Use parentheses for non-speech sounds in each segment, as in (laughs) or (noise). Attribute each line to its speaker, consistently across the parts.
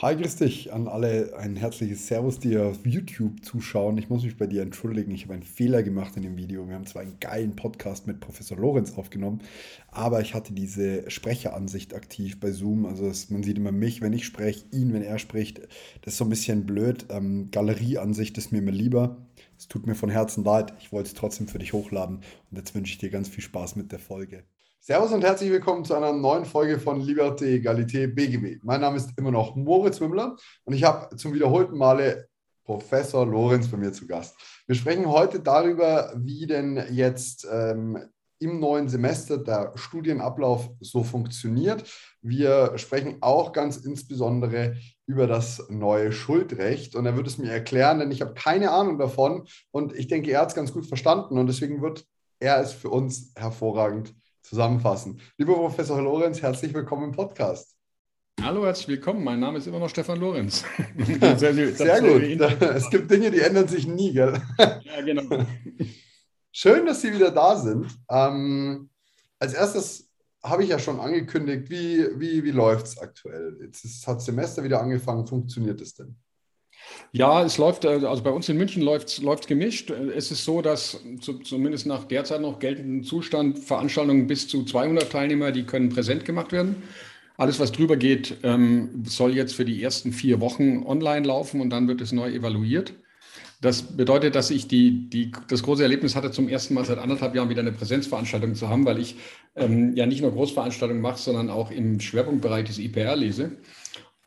Speaker 1: Hi, grüß dich an alle. Ein herzliches Servus, die auf YouTube zuschauen. Ich muss mich bei dir entschuldigen. Ich habe einen Fehler gemacht in dem Video. Wir haben zwar einen geilen Podcast mit Professor Lorenz aufgenommen, aber ich hatte diese Sprecheransicht aktiv bei Zoom. Also es, man sieht immer mich, wenn ich spreche, ihn, wenn er spricht. Das ist so ein bisschen blöd. Ähm, Galerieansicht ist mir immer lieber. Es tut mir von Herzen leid. Ich wollte es trotzdem für dich hochladen. Und jetzt wünsche ich dir ganz viel Spaß mit der Folge. Servus und herzlich willkommen zu einer neuen Folge von Liberté, Egalité, BGB. Mein Name ist immer noch Moritz Wimmler und ich habe zum wiederholten Male Professor Lorenz bei mir zu Gast. Wir sprechen heute darüber, wie denn jetzt ähm, im neuen Semester der Studienablauf so funktioniert. Wir sprechen auch ganz insbesondere über das neue Schuldrecht und er wird es mir erklären, denn ich habe keine Ahnung davon und ich denke, er hat es ganz gut verstanden und deswegen wird er es für uns hervorragend zusammenfassen. Lieber Professor Lorenz, herzlich willkommen im Podcast.
Speaker 2: Hallo, herzlich willkommen. Mein Name ist immer noch Stefan Lorenz.
Speaker 1: sehr, (laughs) (laughs) sehr, sehr gut. (laughs) Es gibt Dinge, die ändern sich nie, gell? Ja, genau. Schön, dass Sie wieder da sind. Ähm, als erstes habe ich ja schon angekündigt, wie, wie, wie läuft es aktuell? Jetzt ist, hat Semester wieder angefangen. Funktioniert es denn?
Speaker 2: Ja, es läuft, äh, also bei uns in München läuft es gemischt. Es ist so, dass zumindest nach derzeit noch geltendem Zustand Veranstaltungen bis zu 200 Teilnehmer, die können präsent gemacht werden. Alles, was drüber geht, ähm, soll jetzt für die ersten vier Wochen online laufen und dann wird es neu evaluiert. Das bedeutet, dass ich die, die, das große Erlebnis hatte, zum ersten Mal seit anderthalb Jahren wieder eine Präsenzveranstaltung zu haben, weil ich ähm, ja nicht nur Großveranstaltungen mache, sondern auch im Schwerpunktbereich des IPR lese.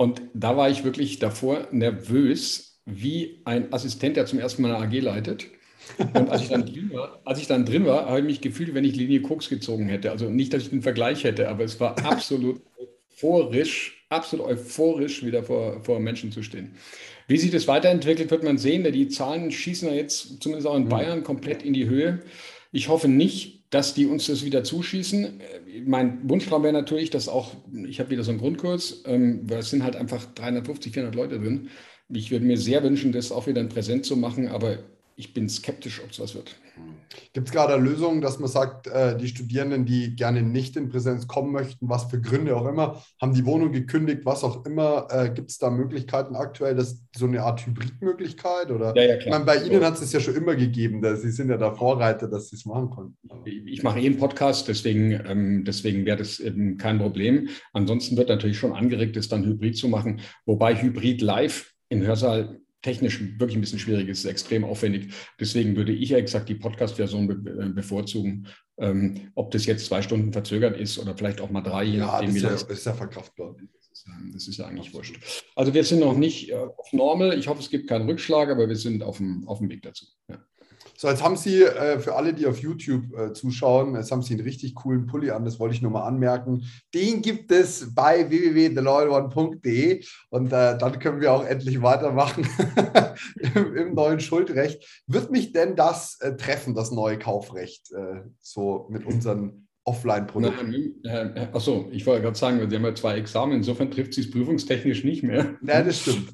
Speaker 2: Und da war ich wirklich davor nervös, wie ein Assistent, der zum ersten Mal eine AG leitet. Und als ich dann drin war, als ich dann drin war, habe ich mich gefühlt, wenn ich Linie Koks gezogen hätte. Also nicht, dass ich den Vergleich hätte, aber es war absolut euphorisch, absolut euphorisch, wieder vor, vor Menschen zu stehen. Wie sich das weiterentwickelt, wird man sehen. Die Zahlen schießen ja jetzt zumindest auch in mhm. Bayern komplett in die Höhe. Ich hoffe nicht, dass die uns das wieder zuschießen. Mein Wunschtraum wäre natürlich, dass auch, ich habe wieder so einen Grundkurs, ähm, weil es sind halt einfach 350, 400 Leute drin. Ich würde mir sehr wünschen, das auch wieder in Präsent zu machen, aber ich bin skeptisch, ob es was wird.
Speaker 1: Gibt es gerade Lösungen, dass man sagt, äh, die Studierenden, die gerne nicht in Präsenz kommen möchten, was für Gründe auch immer, haben die Wohnung gekündigt, was auch immer, äh, gibt es da Möglichkeiten aktuell, dass so eine Art Hybridmöglichkeit? Oder ja, ja, klar. Ich meine, bei Ihnen hat es ja schon immer gegeben, dass Sie sind ja der Vorreiter, dass Sie es machen konnten.
Speaker 2: Ich, ich mache eh einen Podcast, deswegen, ähm, deswegen wäre das eben kein Problem. Ansonsten wird natürlich schon angeregt, es dann Hybrid zu machen, wobei Hybrid live im Hörsaal technisch wirklich ein bisschen schwierig ist, ist extrem aufwendig. Deswegen würde ich ja exakt die Podcast-Version be äh, bevorzugen. Ähm, ob das jetzt zwei Stunden verzögert ist oder vielleicht auch mal drei, je
Speaker 1: ja, nachdem, wie das, das ist ja verkraftbar.
Speaker 2: Das ist ja eigentlich wurscht. Also wir sind noch nicht äh, auf Normal. Ich hoffe, es gibt keinen Rückschlag, aber wir sind auf dem, auf dem Weg dazu. Ja.
Speaker 1: So, jetzt haben Sie äh, für alle, die auf YouTube äh, zuschauen, jetzt haben Sie einen richtig coolen Pulli an, das wollte ich nur mal anmerken. Den gibt es bei www.theloyalone.de und äh, dann können wir auch endlich weitermachen (laughs) im, im, neuen Schuldrecht. Wird mich denn das äh, treffen, das neue Kaufrecht, äh, so mit unseren Offline-Produkten?
Speaker 2: Achso, ich wollte gerade sagen, wir haben ja zwei Examen, insofern trifft sie es prüfungstechnisch nicht mehr.
Speaker 1: Ja, das stimmt.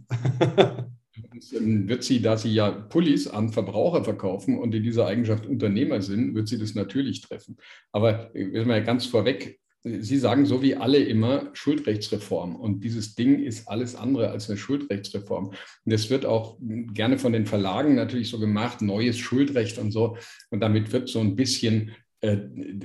Speaker 1: (laughs)
Speaker 2: wird sie, da sie ja Pullis an Verbraucher verkaufen und in dieser Eigenschaft Unternehmer sind, wird sie das natürlich treffen. Aber wir ja ganz vorweg, Sie sagen so wie alle immer Schuldrechtsreform. Und dieses Ding ist alles andere als eine Schuldrechtsreform. Und das wird auch gerne von den Verlagen natürlich so gemacht, neues Schuldrecht und so. Und damit wird so ein bisschen äh,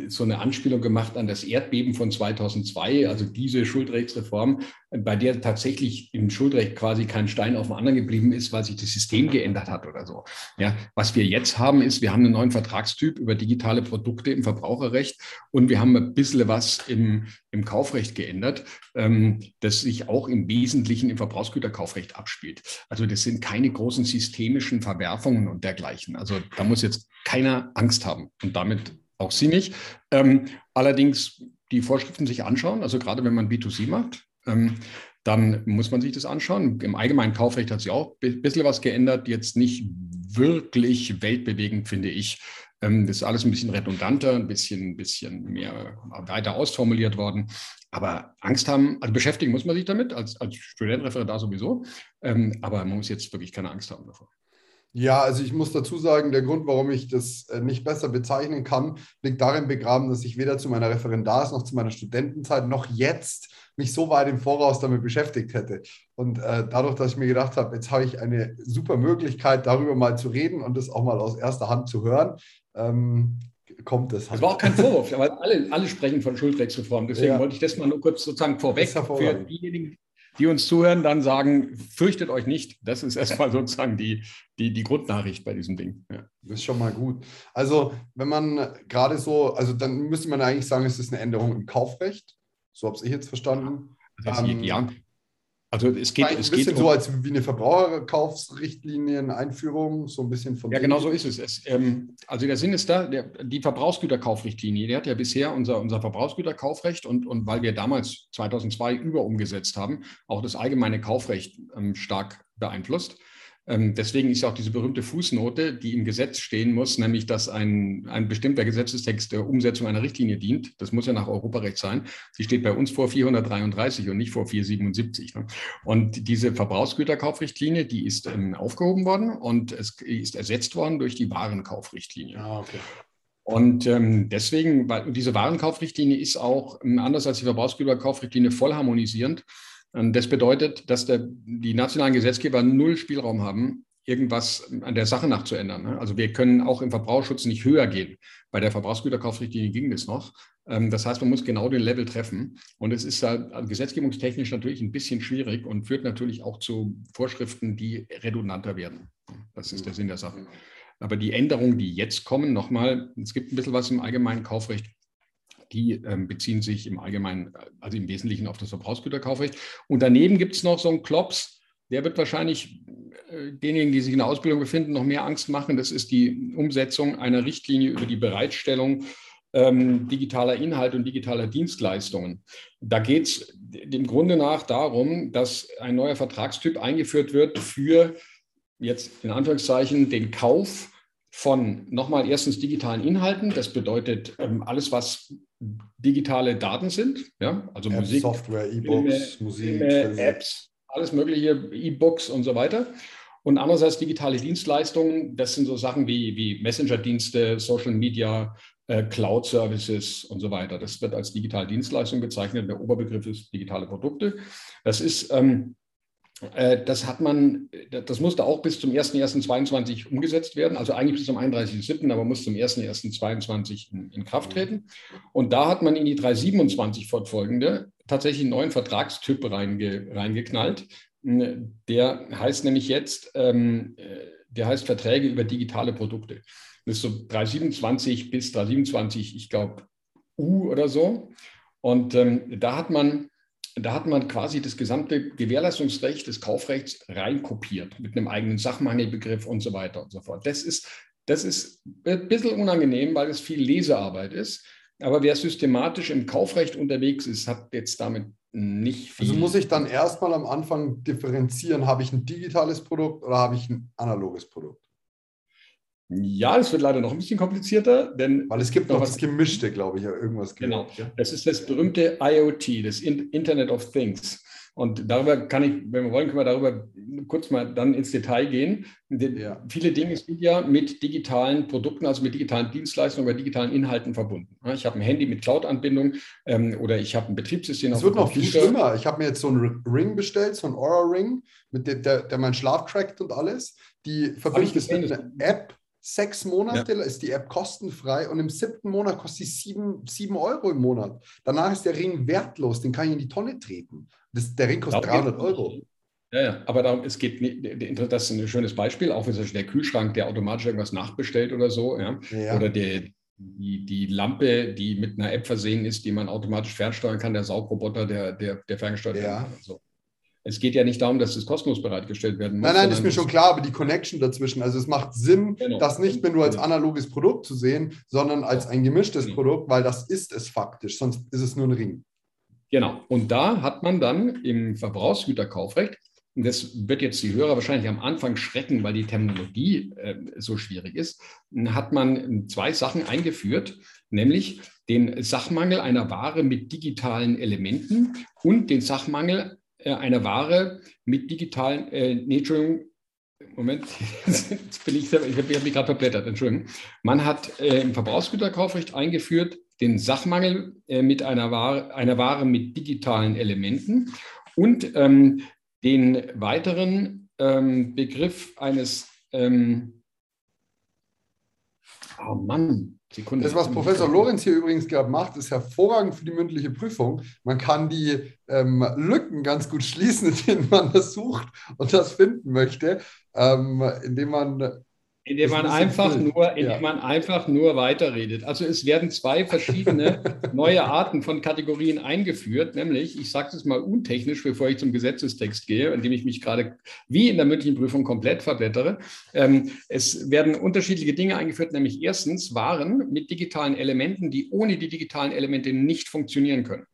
Speaker 2: so eine Anspielung gemacht an das Erdbeben von 2002, also diese Schuldrechtsreform, bei der tatsächlich im Schuldrecht quasi kein Stein auf dem anderen geblieben ist, weil sich das System geändert hat oder so. Ja, was wir jetzt haben, ist, wir haben einen neuen Vertragstyp über digitale Produkte im Verbraucherrecht und wir haben ein bisschen was im, im Kaufrecht geändert, ähm, das sich auch im Wesentlichen im Verbrauchsgüterkaufrecht abspielt. Also das sind keine großen systemischen Verwerfungen und dergleichen. Also da muss jetzt keiner Angst haben und damit auch Sie nicht. Ähm, allerdings die Vorschriften sich anschauen, also gerade wenn man B2C macht, ähm, dann muss man sich das anschauen. Im allgemeinen Kaufrecht hat sich auch ein bisschen was geändert, jetzt nicht wirklich weltbewegend, finde ich. Ähm, das ist alles ein bisschen redundanter, ein bisschen, bisschen mehr weiter ausformuliert worden. Aber Angst haben, also beschäftigen muss man sich damit, als, als Studentreferendar sowieso. Ähm, aber man muss jetzt wirklich keine Angst haben davor.
Speaker 1: Ja, also ich muss dazu sagen, der Grund, warum ich das äh, nicht besser bezeichnen kann, liegt darin begraben, dass ich weder zu meiner Referendars- noch zu meiner Studentenzeit noch jetzt mich so weit im Voraus damit beschäftigt hätte. Und äh, dadurch, dass ich mir gedacht habe, jetzt habe ich eine super Möglichkeit, darüber mal zu reden und das auch mal aus erster Hand zu hören, ähm, kommt es.
Speaker 2: Halt. Das war auch kein Vorwurf, weil alle, alle sprechen von Schuldrechtsreform. Deswegen ja. wollte ich das mal nur kurz sozusagen vorweg für diejenigen, die uns zuhören, dann sagen, fürchtet euch nicht. Das ist erstmal (laughs) sozusagen die, die, die Grundnachricht bei diesem Ding.
Speaker 1: Ja. Das ist schon mal gut. Also, wenn man gerade so, also dann müsste man eigentlich sagen, es ist eine Änderung im Kaufrecht. So habe ich jetzt verstanden.
Speaker 2: Das heißt, ähm, ja, also es geht,
Speaker 1: es ein bisschen um, so als wie eine Verbraucherkaufsrichtlinien-Einführung, so ein bisschen von.
Speaker 2: Ja, genau so ist es. es ähm, also der Sinn ist da, der, die Verbrauchsgüterkaufrichtlinie, die hat ja bisher unser, unser Verbrauchsgüterkaufrecht und, und weil wir damals 2002 über umgesetzt haben, auch das allgemeine Kaufrecht ähm, stark beeinflusst. Ähm, deswegen ist ja auch diese berühmte Fußnote, die im Gesetz stehen muss, nämlich dass ein, ein bestimmter Gesetzestext der Umsetzung einer Richtlinie dient. Das muss ja nach Europarecht sein. Sie steht bei uns vor 433 und nicht vor 477. Ne? Und diese Verbrauchsgüterkaufrichtlinie, die ist ähm, aufgehoben worden und es ist ersetzt worden durch die Warenkaufrichtlinie. Ah, okay. Und ähm, deswegen, weil diese Warenkaufrichtlinie ist auch, ähm, anders als die Verbrauchsgüterkaufrichtlinie, voll harmonisierend. Das bedeutet, dass der, die nationalen Gesetzgeber null Spielraum haben, irgendwas an der Sache nachzuändern. Ne? Also wir können auch im Verbraucherschutz nicht höher gehen. Bei der Verbrauchsgüterkaufrichtlinie ging das noch. Ähm, das heißt, man muss genau den Level treffen. Und es ist halt gesetzgebungstechnisch natürlich ein bisschen schwierig und führt natürlich auch zu Vorschriften, die redundanter werden. Das ist der Sinn der Sache. Aber die Änderungen, die jetzt kommen, nochmal, es gibt ein bisschen was im allgemeinen Kaufrecht, die ähm, beziehen sich im Allgemeinen, also im Wesentlichen auf das Verbrauchsgüterkaufrecht. Und daneben gibt es noch so einen Klops, der wird wahrscheinlich äh, denjenigen, die sich in der Ausbildung befinden, noch mehr Angst machen. Das ist die Umsetzung einer Richtlinie über die Bereitstellung ähm, digitaler Inhalte und digitaler Dienstleistungen. Da geht es im Grunde nach darum, dass ein neuer Vertragstyp eingeführt wird für jetzt in Anführungszeichen den Kauf von nochmal erstens digitalen Inhalten. Das bedeutet ähm, alles, was digitale Daten sind, ja, also Apps, Musik,
Speaker 1: Software, E-Books, Musik,
Speaker 2: Filme, Apps, alles mögliche, E-Books und so weiter. Und andererseits digitale Dienstleistungen, das sind so Sachen wie, wie Messenger-Dienste, Social Media, äh, Cloud-Services und so weiter. Das wird als digitale Dienstleistung bezeichnet. Der Oberbegriff ist digitale Produkte. Das ist ähm, äh, das hat man, das musste auch bis zum 01.01.22 umgesetzt werden, also eigentlich bis zum 31.07., aber muss zum 1.01.22 in, in Kraft treten. Und da hat man in die 327 fortfolgende tatsächlich einen neuen Vertragstyp reinge, reingeknallt. Der heißt nämlich jetzt, ähm, der heißt Verträge über digitale Produkte. Das ist so 327 bis 327, ich glaube, U oder so. Und ähm, da hat man da hat man quasi das gesamte Gewährleistungsrecht des Kaufrechts reinkopiert mit einem eigenen Sachmangelbegriff und so weiter und so fort. Das ist, das ist ein bisschen unangenehm, weil es viel Lesearbeit ist. Aber wer systematisch im Kaufrecht unterwegs ist, hat jetzt damit nicht
Speaker 1: viel. Also muss ich dann erstmal am Anfang differenzieren, habe ich ein digitales Produkt oder habe ich ein analoges Produkt?
Speaker 2: Ja, es wird leider noch ein bisschen komplizierter, denn.
Speaker 1: Weil es gibt noch was Gemischte, glaube ich, ja, irgendwas.
Speaker 2: Genau. Ja. Das ist das berühmte IoT, das Internet of Things. Und darüber kann ich, wenn wir wollen, können wir darüber kurz mal dann ins Detail gehen. Ja. Viele Dinge sind ja mit digitalen Produkten, also mit digitalen Dienstleistungen oder digitalen Inhalten verbunden. Ich habe ein Handy mit Cloud-Anbindung ähm, oder ich habe ein Betriebssystem.
Speaker 1: Es wird noch viel schlimmer. Ich habe mir jetzt so einen Ring bestellt, so einen Aura-Ring, mit dem, der, der meinen Schlaf trackt und alles. Die verbindet mit einer App Sechs Monate ja. ist die App kostenfrei und im siebten Monat kostet sie sieben, sieben Euro im Monat. Danach ist der Ring wertlos, den kann ich in die Tonne treten. Das, der Ring kostet darum 300 Euro.
Speaker 2: Ja, ja, aber darum, es geht, das ist ein schönes Beispiel, auch wie der Kühlschrank, der automatisch irgendwas nachbestellt oder so, ja. ja. Oder der, die, die Lampe, die mit einer App versehen ist, die man automatisch fernsteuern kann, der Saugroboter, der, der, der ferngesteuert ja. kann. So. Es geht ja nicht darum, dass das kostenlos bereitgestellt werden
Speaker 1: muss. Nein, nein, ist mir schon klar, aber die Connection dazwischen. Also es macht Sinn, genau. das nicht mehr nur als analoges Produkt zu sehen, sondern als ein gemischtes Produkt, weil das ist es faktisch, sonst ist es nur ein Ring.
Speaker 2: Genau. Und da hat man dann im Verbrauchsgüterkaufrecht, und das wird jetzt die Hörer wahrscheinlich am Anfang schrecken, weil die Terminologie äh, so schwierig ist, hat man zwei Sachen eingeführt, nämlich den Sachmangel einer Ware mit digitalen Elementen und den Sachmangel einer Ware mit digitalen, äh, nee, Entschuldigung, Moment, (laughs) jetzt bin ich, ich habe mich gerade verblättert, Entschuldigung. Man hat äh, im Verbrauchsgüterkaufrecht eingeführt den Sachmangel äh, mit einer Ware, einer Ware mit digitalen Elementen und ähm, den weiteren ähm, Begriff eines, ähm,
Speaker 1: oh Mann. Das, was Professor Lorenz hier übrigens gerade macht, ist hervorragend für die mündliche Prüfung. Man kann die ähm, Lücken ganz gut schließen, (laughs) indem man das sucht und das finden möchte, ähm, indem man
Speaker 2: indem man einfach nur, indem ja. man einfach nur weiterredet. Also es werden zwei verschiedene (laughs) neue Arten von Kategorien eingeführt, nämlich, ich sage es mal untechnisch, bevor ich zum Gesetzestext gehe, indem ich mich gerade wie in der mündlichen Prüfung komplett verblättere. Ähm, es werden unterschiedliche Dinge eingeführt, nämlich erstens Waren mit digitalen Elementen, die ohne die digitalen Elemente nicht funktionieren können.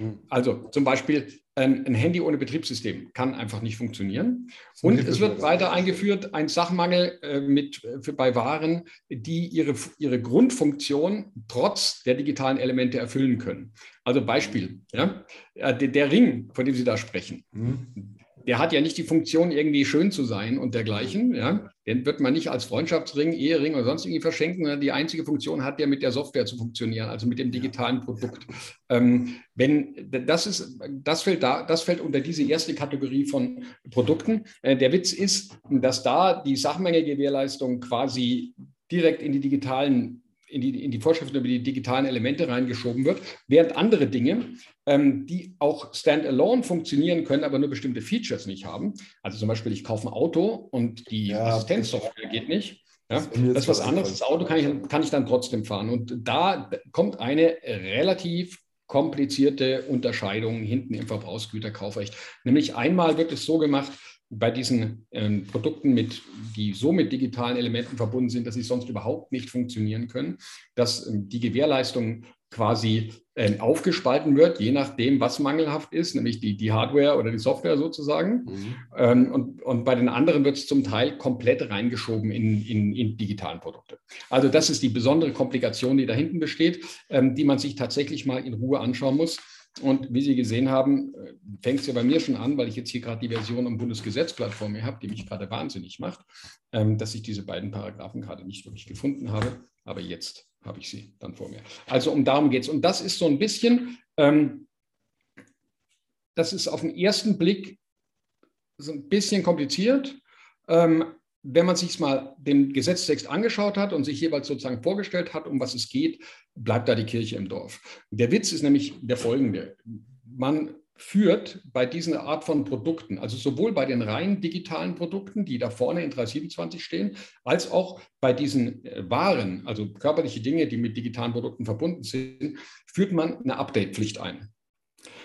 Speaker 2: Hm. Also zum Beispiel ein, ein, Handy ohne Betriebssystem kann einfach nicht funktionieren. Und es wird weiter eingeführt ein Sachmangel äh, mit, äh, für, bei Waren, die ihre, ihre Grundfunktion trotz der digitalen Elemente erfüllen können. Also Beispiel, ja, äh, der, der Ring, von dem Sie da sprechen. Mhm der hat ja nicht die Funktion, irgendwie schön zu sein und dergleichen. Ja? Den wird man nicht als Freundschaftsring, Ehering oder sonst irgendwie verschenken, sondern die einzige Funktion hat der mit der Software zu funktionieren, also mit dem digitalen Produkt. Ähm, wenn, das, ist, das, fällt da, das fällt unter diese erste Kategorie von Produkten. Äh, der Witz ist, dass da die Sachmenge-Gewährleistung quasi direkt in die digitalen in die, in die Vorschriften über die digitalen Elemente reingeschoben wird, während andere Dinge, ähm, die auch standalone funktionieren können, aber nur bestimmte Features nicht haben. Also zum Beispiel, ich kaufe ein Auto und die ja, Assistenzsoftware geht nicht. Ja, das ist was anderes. Das Auto kann ich, kann ich dann trotzdem fahren. Und da kommt eine relativ komplizierte Unterscheidung hinten im Verbrauchsgüterkaufrecht. Nämlich einmal wird es so gemacht, bei diesen ähm, Produkten, mit, die so mit digitalen Elementen verbunden sind, dass sie sonst überhaupt nicht funktionieren können, dass ähm, die Gewährleistung quasi äh, aufgespalten wird, je nachdem, was mangelhaft ist, nämlich die, die Hardware oder die Software sozusagen. Mhm. Ähm, und, und bei den anderen wird es zum Teil komplett reingeschoben in, in, in, digitalen Produkte. Also das ist die besondere Komplikation, die da hinten besteht, ähm, die man sich tatsächlich mal in Ruhe anschauen muss. Und wie Sie gesehen haben, äh, fängt es ja bei mir schon an, weil ich jetzt hier gerade die Version am Bundesgesetzblatt vor mir habe, die mich gerade wahnsinnig macht, ähm, dass ich diese beiden Paragraphen gerade nicht wirklich gefunden habe. Aber jetzt habe ich sie dann vor mir. Also um darum geht es. Und das ist so ein bisschen, ähm, das ist auf den ersten Blick so ein bisschen kompliziert. Ähm, wenn man sich mal den Gesetztext angeschaut hat und sich jeweils sozusagen vorgestellt hat, um was es geht, bleibt da die Kirche im Dorf. Der Witz ist nämlich der folgende. Man führt bei dieser Art von Produkten, also sowohl bei den rein digitalen Produkten, die da vorne in 327 stehen, als auch bei diesen äh, Waren, also körperliche Dinge, die mit digitalen Produkten verbunden sind, führt man eine Update-Pflicht ein.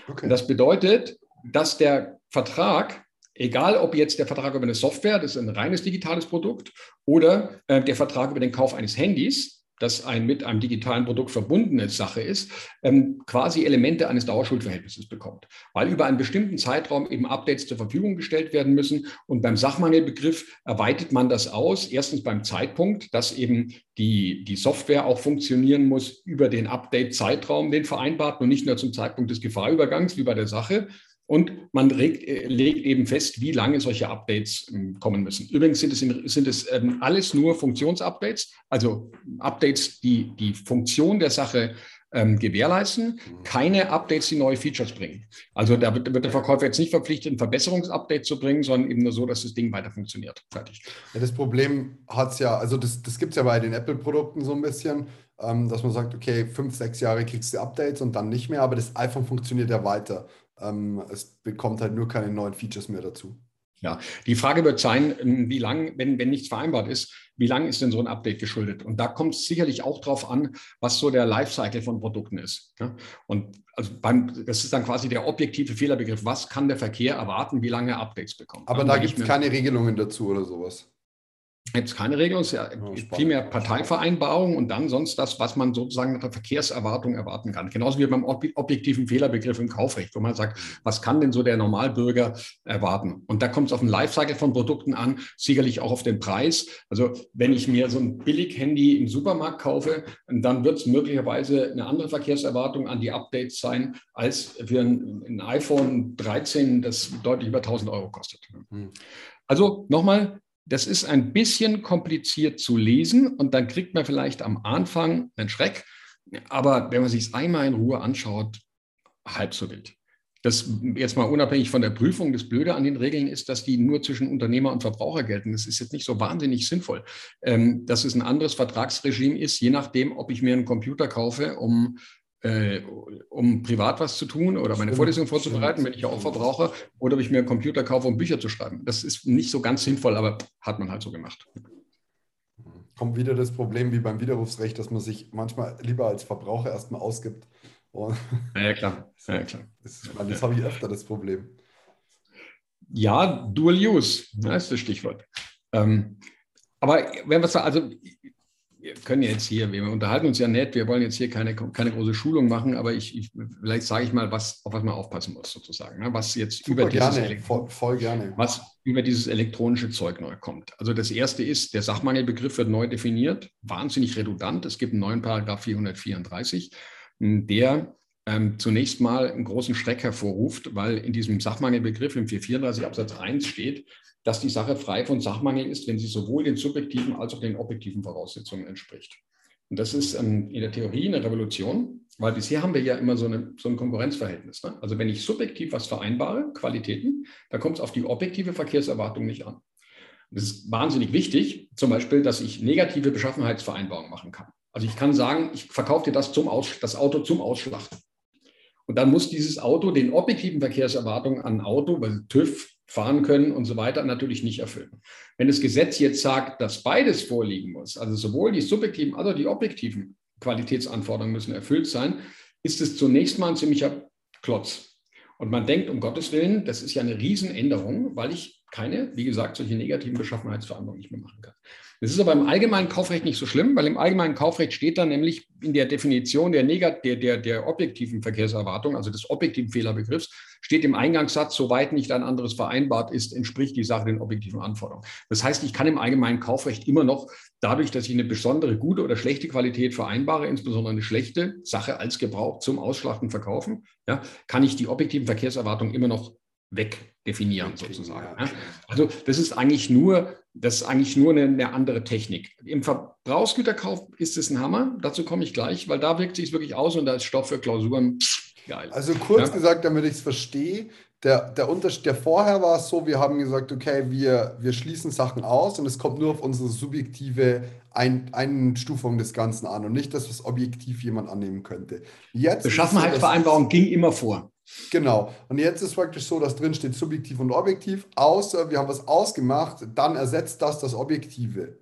Speaker 2: Okay. Das bedeutet, dass der Vertrag Egal, ob jetzt der Vertrag über eine Software, das ist ein reines digitales Produkt, oder äh, der Vertrag über den Kauf eines Handys, das ein mit einem digitalen Produkt verbundene Sache ist, ähm, quasi Elemente eines Dauerschuldverhältnisses bekommt, weil über einen bestimmten Zeitraum eben Updates zur Verfügung gestellt werden müssen. Und beim Sachmangelbegriff erweitert man das aus, erstens beim Zeitpunkt, dass eben die, die Software auch funktionieren muss über den Update-Zeitraum, den vereinbarten und nicht nur zum Zeitpunkt des Gefahrübergangs wie bei der Sache, und man regt, äh, legt eben fest, wie lange solche Updates ähm, kommen müssen. Übrigens sind es, in, sind es ähm, alles nur Funktionsupdates, also Updates, die die Funktion der Sache ähm, gewährleisten, keine Updates, die neue Features bringen. Also da wird, wird der Verkäufer jetzt nicht verpflichtet, ein Verbesserungsupdate zu bringen, sondern eben nur so, dass das Ding weiter funktioniert. Fertig.
Speaker 1: Ja, das Problem hat es ja, also das, das gibt es ja bei den Apple-Produkten so ein bisschen, ähm, dass man sagt, okay, fünf, sechs Jahre kriegst du Updates und dann nicht mehr, aber das iPhone funktioniert ja weiter. Ähm, es bekommt halt nur keine neuen Features mehr dazu.
Speaker 2: Ja, die Frage wird sein, ähm, wie lang, wenn, wenn nichts vereinbart ist, wie lang ist denn so ein Update geschuldet? Und da kommt es sicherlich auch darauf an, was so der Lifecycle von Produkten ist. Ja? Und also beim, das ist dann quasi der objektive Fehlerbegriff. Was kann der Verkehr erwarten, wie lange Updates bekommt?
Speaker 1: Aber da gibt es keine Regelungen dazu oder sowas.
Speaker 2: Gibt es keine Regelung, es ist ja primär Parteivereinbarung und dann sonst das, was man sozusagen nach der Verkehrserwartung erwarten kann. Genauso wie beim objektiven Fehlerbegriff im Kaufrecht, wo man sagt, was kann denn so der Normalbürger erwarten? Und da kommt es auf den Lifecycle von Produkten an, sicherlich auch auf den Preis. Also wenn ich mir so ein Billig-Handy im Supermarkt kaufe, dann wird es möglicherweise eine andere Verkehrserwartung an die Updates sein, als für ein, ein iPhone 13, das deutlich über 1000 Euro kostet. Hm. Also nochmal, das ist ein bisschen kompliziert zu lesen und dann kriegt man vielleicht am Anfang einen Schreck. Aber wenn man sich es einmal in Ruhe anschaut, halb so wild. Das jetzt mal unabhängig von der Prüfung. Das Blöde an den Regeln ist, dass die nur zwischen Unternehmer und Verbraucher gelten. Das ist jetzt nicht so wahnsinnig sinnvoll, ähm, dass es ein anderes Vertragsregime ist, je nachdem, ob ich mir einen Computer kaufe, um äh, um privat was zu tun oder meine Vorlesung vorzubereiten, wenn ich ja auch verbrauche, oder ob ich mir einen Computer kaufe, um Bücher zu schreiben. Das ist nicht so ganz sinnvoll, aber hat man halt so gemacht.
Speaker 1: Kommt wieder das Problem wie beim Widerrufsrecht, dass man sich manchmal lieber als Verbraucher erstmal ausgibt.
Speaker 2: Und ja, klar. (laughs) Ja, klar.
Speaker 1: Das, das habe ich öfter, das Problem.
Speaker 2: Ja, Dual Use, das ist das Stichwort. Ähm, aber wenn wir sagen, also wir können jetzt hier, wir unterhalten uns ja nett, wir wollen jetzt hier keine, keine große Schulung machen, aber ich, ich vielleicht sage ich mal, was, auf was man aufpassen muss, sozusagen. Ne? Was jetzt Super über dieses
Speaker 1: gerne, voll, voll, gerne.
Speaker 2: was über dieses elektronische Zeug neu kommt. Also das erste ist, der Sachmangelbegriff wird neu definiert, wahnsinnig redundant. Es gibt einen neuen Paragraph 434, der ähm, zunächst mal einen großen Schreck hervorruft, weil in diesem Sachmangelbegriff im 434 Absatz 1 steht, dass die Sache frei von Sachmangel ist, wenn sie sowohl den subjektiven als auch den objektiven Voraussetzungen entspricht. Und das ist ähm, in der Theorie eine Revolution, weil bisher haben wir ja immer so, eine, so ein Konkurrenzverhältnis. Ne? Also wenn ich subjektiv was vereinbare, Qualitäten, dann kommt es auf die objektive Verkehrserwartung nicht an. Das ist wahnsinnig wichtig, zum Beispiel, dass ich negative Beschaffenheitsvereinbarungen machen kann. Also ich kann sagen, ich verkaufe dir das, zum Aus, das Auto zum Ausschlachten. Und dann muss dieses Auto den objektiven Verkehrserwartungen an Auto, weil TÜV, fahren können und so weiter, natürlich nicht erfüllen. Wenn das Gesetz jetzt sagt, dass beides vorliegen muss, also sowohl die subjektiven als auch die objektiven Qualitätsanforderungen müssen erfüllt sein, ist es zunächst mal ein ziemlicher Klotz. Und man denkt, um Gottes Willen, das ist ja eine Riesenänderung, weil ich keine, wie gesagt, solche negativen Beschaffenheitsverhandlungen nicht mehr machen kann. Das ist aber im allgemeinen Kaufrecht nicht so schlimm, weil im allgemeinen Kaufrecht steht dann nämlich in der Definition der, der, der, der objektiven Verkehrserwartung, also des objektiven Fehlerbegriffs, steht im Eingangssatz, soweit nicht ein anderes vereinbart ist, entspricht die Sache den objektiven Anforderungen. Das heißt, ich kann im allgemeinen Kaufrecht immer noch dadurch, dass ich eine besondere gute oder schlechte Qualität vereinbare, insbesondere eine schlechte Sache als Gebrauch zum Ausschlachten verkaufen, ja, kann ich die objektiven Verkehrserwartungen immer noch wegdefinieren sozusagen. Ja. Also das ist eigentlich nur, das ist eigentlich nur eine, eine, andere Technik. Im Verbrauchsgüterkauf ist es ein Hammer, dazu komme ich gleich, weil da wirkt sich es wirklich aus und da ist Stoff für Klausuren geil.
Speaker 1: Also kurz ja. gesagt, damit ich es verstehe, der, der Unterschied, der vorher war es so, wir haben gesagt, okay, wir, wir schließen Sachen aus und es kommt nur auf unsere subjektive Ein Einstufung des Ganzen an und nicht das, was objektiv jemand annehmen könnte.
Speaker 2: Jetzt Beschaffenheitsvereinbarung so, ging immer vor.
Speaker 1: Genau. Und jetzt ist praktisch so, dass drin steht subjektiv und objektiv, außer wir haben was ausgemacht, dann ersetzt das das Objektive.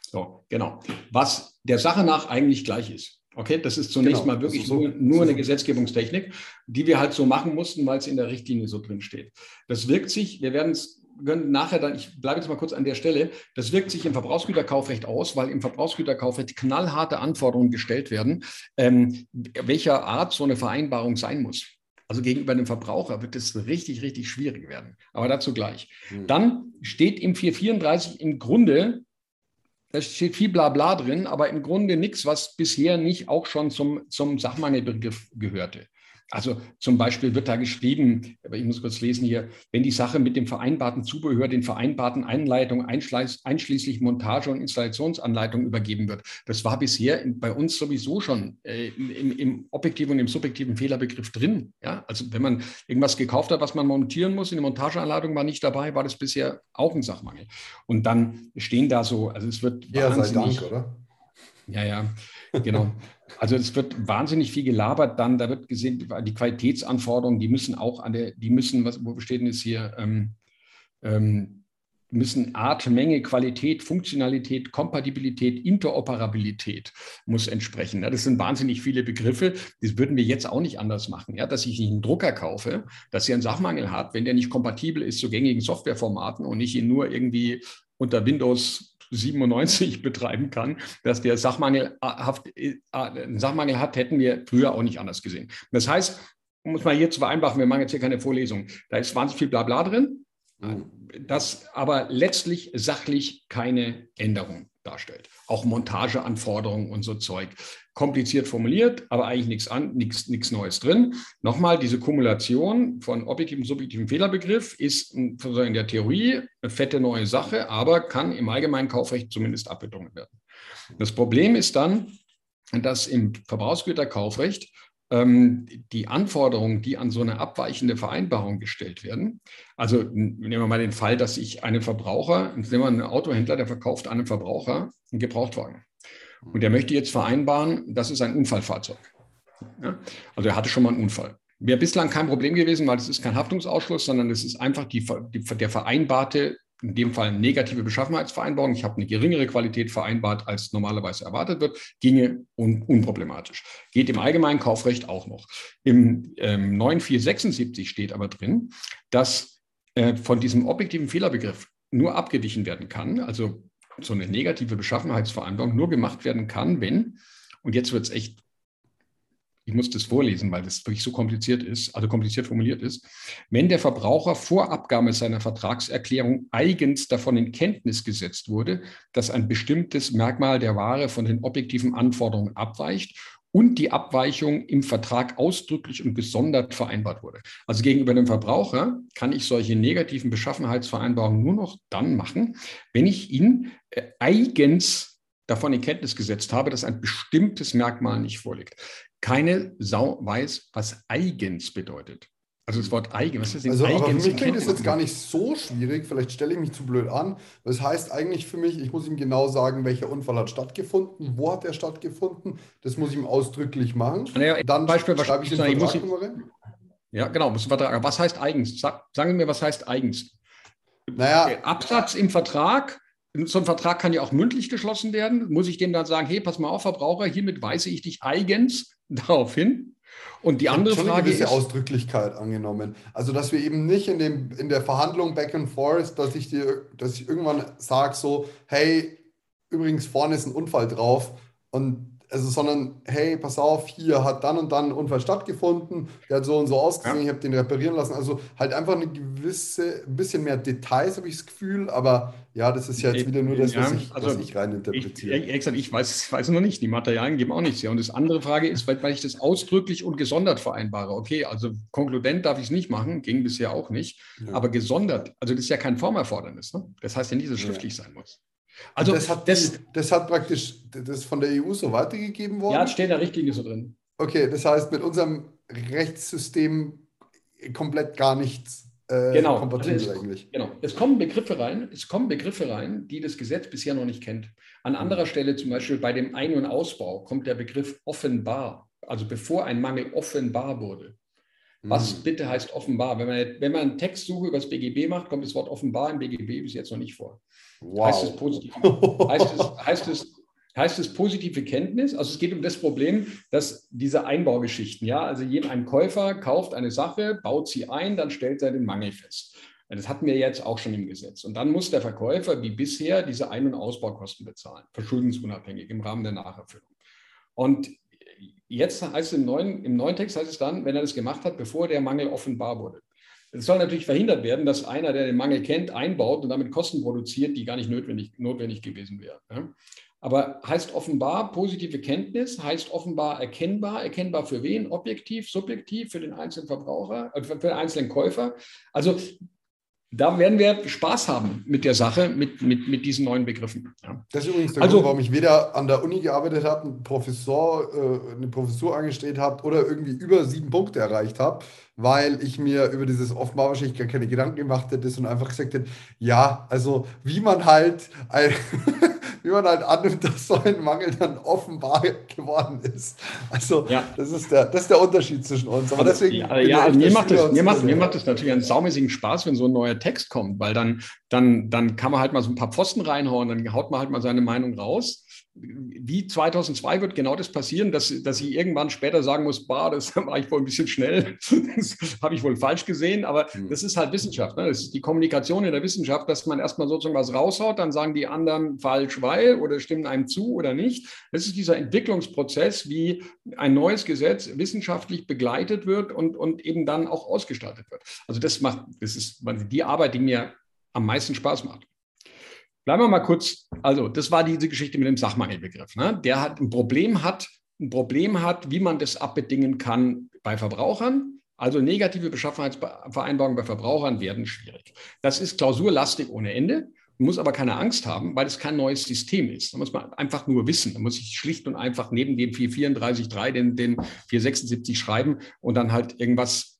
Speaker 2: So, genau. Was der Sache nach eigentlich gleich ist. Okay, das ist zunächst genau, mal wirklich so, nur, nur eine Gesetzgebungstechnik, die wir halt so machen mussten, weil es in der Richtlinie so drin steht. Das wirkt sich, wir werden es nachher dann, ich bleibe jetzt mal kurz an der Stelle, das wirkt sich im Verbrauchsgüterkaufrecht aus, weil im Verbrauchsgüterkaufrecht knallharte Anforderungen gestellt werden, ähm, welcher Art so eine Vereinbarung sein muss. Also gegenüber dem Verbraucher wird es richtig, richtig schwierig werden. Aber dazu gleich. Mhm. Dann steht im 434 im Grunde, da steht viel Blabla drin, aber im Grunde nichts, was bisher nicht auch schon zum, zum Sachmangelbegriff gehörte. Also zum Beispiel wird da geschrieben, ich muss kurz lesen hier, wenn die Sache mit dem vereinbarten Zubehör den vereinbarten Einleitungen einschließlich Montage- und Installationsanleitung übergeben wird. Das war bisher bei uns sowieso schon äh, im, im, objektiven und im subjektiven Fehlerbegriff drin. Ja? Also wenn man irgendwas gekauft hat, was man montieren muss, in der Montageanleitung war nicht dabei, war das bisher auch ein Sachmangel. Und dann stehen da so, also es wird
Speaker 1: ja, wahnsinnig, sei Dank, oder?
Speaker 2: Ja, ja, genau. Also es wird wahnsinnig viel gelabert, dann, da wird gesehen, die Qualitätsanforderungen, die müssen auch an der, die müssen, was, wo steht denn es hier, ähm, ähm, müssen Art, Menge, Qualität, Funktionalität, Kompatibilität, Interoperabilität muss entsprechen. Ja, das sind wahnsinnig viele Begriffe. Das würden wir jetzt auch nicht anders machen. Ja, dass ich nicht einen Drucker kaufe, dass er einen Sachmangel hat, wenn der nicht kompatibel ist zu gängigen Softwareformaten und ich ihn nur irgendwie unter Windows 97 (laughs) betreiben kann, dass der Sachmangelhaft, äh, Sachmangel hat, hätten wir früher auch nicht anders gesehen. Das heißt, um es mal hier zu vereinfachen, wir machen jetzt hier keine Vorlesung, da ist wahnsinnig viel Blabla drin, das aber letztlich sachlich keine Änderung darstellt. Auch Montageanforderungen und so Zeug. Kompliziert formuliert, aber eigentlich nichts an, nichts, Neues drin. Nochmal, diese Kumulation von objektivem, subjektivem Fehlerbegriff ist in der Theorie eine fette neue Sache, aber kann im allgemeinen Kaufrecht zumindest abbedungen werden. Das Problem ist dann, dass im Verbrauchsgüterkaufrecht die Anforderungen, die an so eine abweichende Vereinbarung gestellt werden. Also nehmen wir mal den Fall, dass ich einen Verbraucher, nehmen wir einen Autohändler, der verkauft einem Verbraucher einen Gebrauchtwagen. Und der möchte jetzt vereinbaren, das ist ein Unfallfahrzeug. Ja? Also er hatte schon mal einen Unfall. Wäre bislang kein Problem gewesen, weil es ist kein Haftungsausschluss, sondern es ist einfach die, die, der vereinbarte in dem Fall negative Beschaffenheitsvereinbarung, ich habe eine geringere Qualität vereinbart, als normalerweise erwartet wird, ginge un unproblematisch. Geht im allgemeinen Kaufrecht auch noch. Im ähm, 9476 steht aber drin, dass äh, von diesem objektiven Fehlerbegriff nur abgewichen werden kann, also so eine negative Beschaffenheitsvereinbarung nur gemacht werden kann, wenn, und jetzt wird es echt ich muss das vorlesen, weil das wirklich so kompliziert ist, also kompliziert formuliert ist, wenn der Verbraucher vor Abgabe seiner Vertragserklärung eigens davon in Kenntnis gesetzt wurde, dass ein bestimmtes Merkmal der Ware von den objektiven Anforderungen abweicht und die Abweichung im Vertrag ausdrücklich und gesondert vereinbart wurde. Also gegenüber dem Verbraucher kann ich solche negativen Beschaffenheitsvereinbarungen nur noch dann machen, wenn ich ihn äh, eigens davon in Kenntnis gesetzt habe, dass ein bestimmtes Merkmal nicht vorliegt. Keine Sau weiß, was eigens bedeutet. Also das Wort eigen, was ist
Speaker 1: denn also, eigens? Aber für mich klingt das jetzt gar nicht so schwierig. Vielleicht stelle ich mich zu blöd an. Das heißt eigentlich für mich, ich muss ihm genau sagen, welcher Unfall hat stattgefunden, wo hat er stattgefunden. Das muss ich ihm ausdrücklich machen.
Speaker 2: Naja, Dann Beispiel, schreibe ich den Vertrag ich muss rein. Ja, genau. Was heißt eigens? Sag, sagen Sie mir, was heißt eigens? Naja, Absatz im Vertrag so ein Vertrag kann ja auch mündlich geschlossen werden. Muss ich dem dann sagen, hey, pass mal auf, Verbraucher, hiermit weise ich dich eigens (laughs) darauf hin? Und die andere Frage
Speaker 1: ist Ausdrücklichkeit angenommen. Also, dass wir eben nicht in, dem, in der Verhandlung back and forth, dass ich dir, dass ich irgendwann sage so, hey, übrigens vorne ist ein Unfall drauf und also, sondern hey, pass auf, hier hat dann und dann ein Unfall stattgefunden, der hat so und so ausgesehen, ja. ich habe den reparieren lassen. Also halt einfach eine gewisse, ein bisschen mehr Details, habe ich das Gefühl, aber ja, das ist ja jetzt wieder nur das, was, ich, also was ich rein interpretiere.
Speaker 2: Ich, ich, ich weiß, ich weiß noch nicht, die Materialien geben auch nichts her. Und das andere Frage ist, weil, weil ich das ausdrücklich und gesondert vereinbare. Okay, also konkludent darf ich es nicht machen, ging bisher auch nicht, ja. aber gesondert, also das ist ja kein Formerfordernis. Ne? Das heißt ja nicht, dass es schriftlich ja. sein muss.
Speaker 1: Also das hat, das, das hat praktisch das von der EU so weitergegeben worden?
Speaker 2: Ja, steht da Richtlinie so drin.
Speaker 1: Okay, das heißt, mit unserem Rechtssystem komplett gar nichts
Speaker 2: äh, genau. kompatibel also es, eigentlich. Genau. Es kommen Begriffe rein, es kommen Begriffe rein, die das Gesetz bisher noch nicht kennt. An anderer Stelle, zum Beispiel bei dem Ein- und Ausbau, kommt der Begriff offenbar, also bevor ein Mangel offenbar wurde. Was hm. bitte heißt offenbar? Wenn man, wenn man Textsuche über das BGB macht, kommt das Wort offenbar im BGB bis jetzt noch nicht vor. Wow. Heißt es positiv? (laughs) heißt, es, heißt, es, heißt es positive Kenntnis? Also es geht um das Problem, dass diese Einbaugeschichten, ja, also ein Käufer kauft eine Sache, baut sie ein, dann stellt er den Mangel fest. Das hatten wir jetzt auch schon im Gesetz. Und dann muss der Verkäufer wie bisher diese Ein- und Ausbaukosten bezahlen, verschuldensunabhängig im Rahmen der Nacherfüllung. Und jetzt heißt es im neuen, im neuen Text heißt es dann, wenn er das gemacht hat, bevor der Mangel offenbar wurde. Es soll natürlich verhindert werden, dass einer, der den Mangel kennt, einbaut und damit Kosten produziert, die gar nicht notwendig, notwendig gewesen wären. Aber heißt offenbar positive Kenntnis, heißt offenbar erkennbar. Erkennbar für wen? Objektiv, subjektiv, für den einzelnen Verbraucher, äh, für den einzelnen Käufer. Also da werden wir Spaß haben mit der Sache, mit, mit, mit diesen neuen Begriffen.
Speaker 1: Ja. Das ist übrigens der also, Grund, warum ich weder an der Uni gearbeitet habe, einen Professor, äh, eine Professur angestellt habe oder irgendwie über sieben Punkte erreicht habe, weil ich mir über dieses offenbar wahrscheinlich gar keine Gedanken gemacht hätte und einfach gesagt hätte, ja, also wie man halt (laughs) wie man halt annimmt, (laughs) dass so ein Mangel dann offenbar geworden ist. Also ja. das, ist der, das ist der Unterschied zwischen uns.
Speaker 2: Aber deswegen ja, ja also mir, macht das, mir, macht, mir macht das natürlich einen saumäßigen Spaß, wenn so ein neuer Text kommt, weil dann, dann, dann kann man halt mal so ein paar Pfosten reinhauen, dann haut man halt mal seine Meinung raus wie 2002 wird genau das passieren, dass, dass ich irgendwann später sagen muss, bah, das (laughs) war ich wohl ein bisschen schnell, das habe ich wohl falsch gesehen, aber mhm. das ist halt Wissenschaft. Ne? Das ist die Kommunikation in der Wissenschaft, dass man erstmal sozusagen was raushaut, dann sagen die anderen falsch, weil oder stimmen einem zu oder nicht. Das ist dieser Entwicklungsprozess, wie ein neues Gesetz wissenschaftlich begleitet wird und, und eben dann auch ausgestaltet wird. Also das macht, das ist die Arbeit, die mir am meisten Spaß macht. Bleiben wir mal kurz, also das war diese Geschichte mit dem Sachmangelbegriff. Ne? Der hat ein Problem hat, ein Problem hat, wie man das abbedingen kann bei Verbrauchern. Also negative Beschaffenheitsvereinbarungen bei Verbrauchern werden schwierig. Das ist klausurlastig ohne Ende. Man muss aber keine Angst haben, weil es kein neues System ist. Da muss man einfach nur wissen. Da muss ich schlicht und einfach neben dem 434.3 den, den 476 schreiben und dann halt irgendwas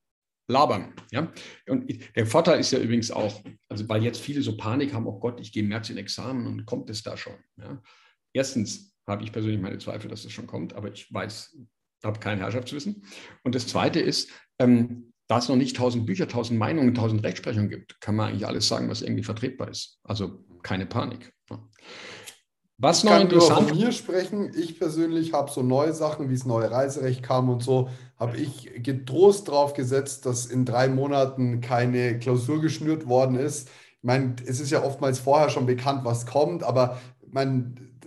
Speaker 2: labern. Ja? Und der Vorteil ist ja übrigens auch, also weil jetzt viele so Panik haben, oh Gott, ich gehe im März in Examen und kommt es da schon. Ja? Erstens habe ich persönlich meine Zweifel, dass es schon kommt, aber ich weiß, habe kein Herrschaftswissen. Und das Zweite ist, ähm, da es noch nicht tausend Bücher, tausend Meinungen, tausend Rechtsprechungen gibt, kann man eigentlich alles sagen, was irgendwie vertretbar ist. Also keine Panik.
Speaker 1: Was ich noch kann interessant nur von mir sprechen. Ich persönlich habe so neue Sachen, wie das neue Reiserecht kam und so, habe ich getrost drauf gesetzt, dass in drei Monaten keine Klausur geschnürt worden ist. Ich meine, es ist ja oftmals vorher schon bekannt, was kommt, aber mein,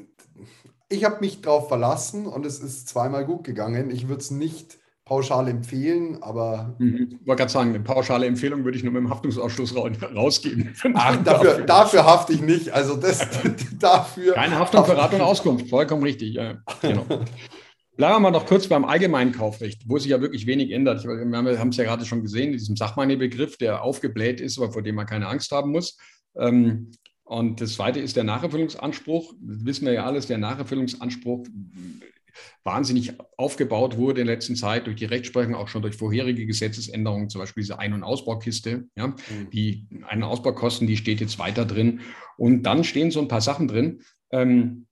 Speaker 1: ich habe mich darauf verlassen und es ist zweimal gut gegangen. Ich würde es nicht pauschal empfehlen, aber.
Speaker 2: Mhm. Ich wollte gerade sagen, eine pauschale Empfehlung würde ich nur mit dem Haftungsausschluss rausgeben.
Speaker 1: Ach, (laughs) dafür, dafür hafte ich nicht. Also das (laughs) dafür.
Speaker 2: Keine Haftung, Beratung, Auskunft, vollkommen richtig. Ja, genau. (laughs) Bleiben wir mal noch kurz beim allgemeinen Kaufrecht, wo sich ja wirklich wenig ändert. Wir haben es ja gerade schon gesehen, diesem Sachmeinebegriff, der aufgebläht ist, aber vor dem man keine Angst haben muss. Ähm, und das Zweite ist der Nacherfüllungsanspruch. Das wissen wir ja alles, der Nacherfüllungsanspruch wahnsinnig aufgebaut wurde in der letzten Zeit durch die Rechtsprechung, auch schon durch vorherige Gesetzesänderungen, zum Beispiel diese Ein- und Ausbaukiste. Ja, mhm. Die Ein- und Ausbaukosten, die steht jetzt weiter drin. Und dann stehen so ein paar Sachen drin, ähm,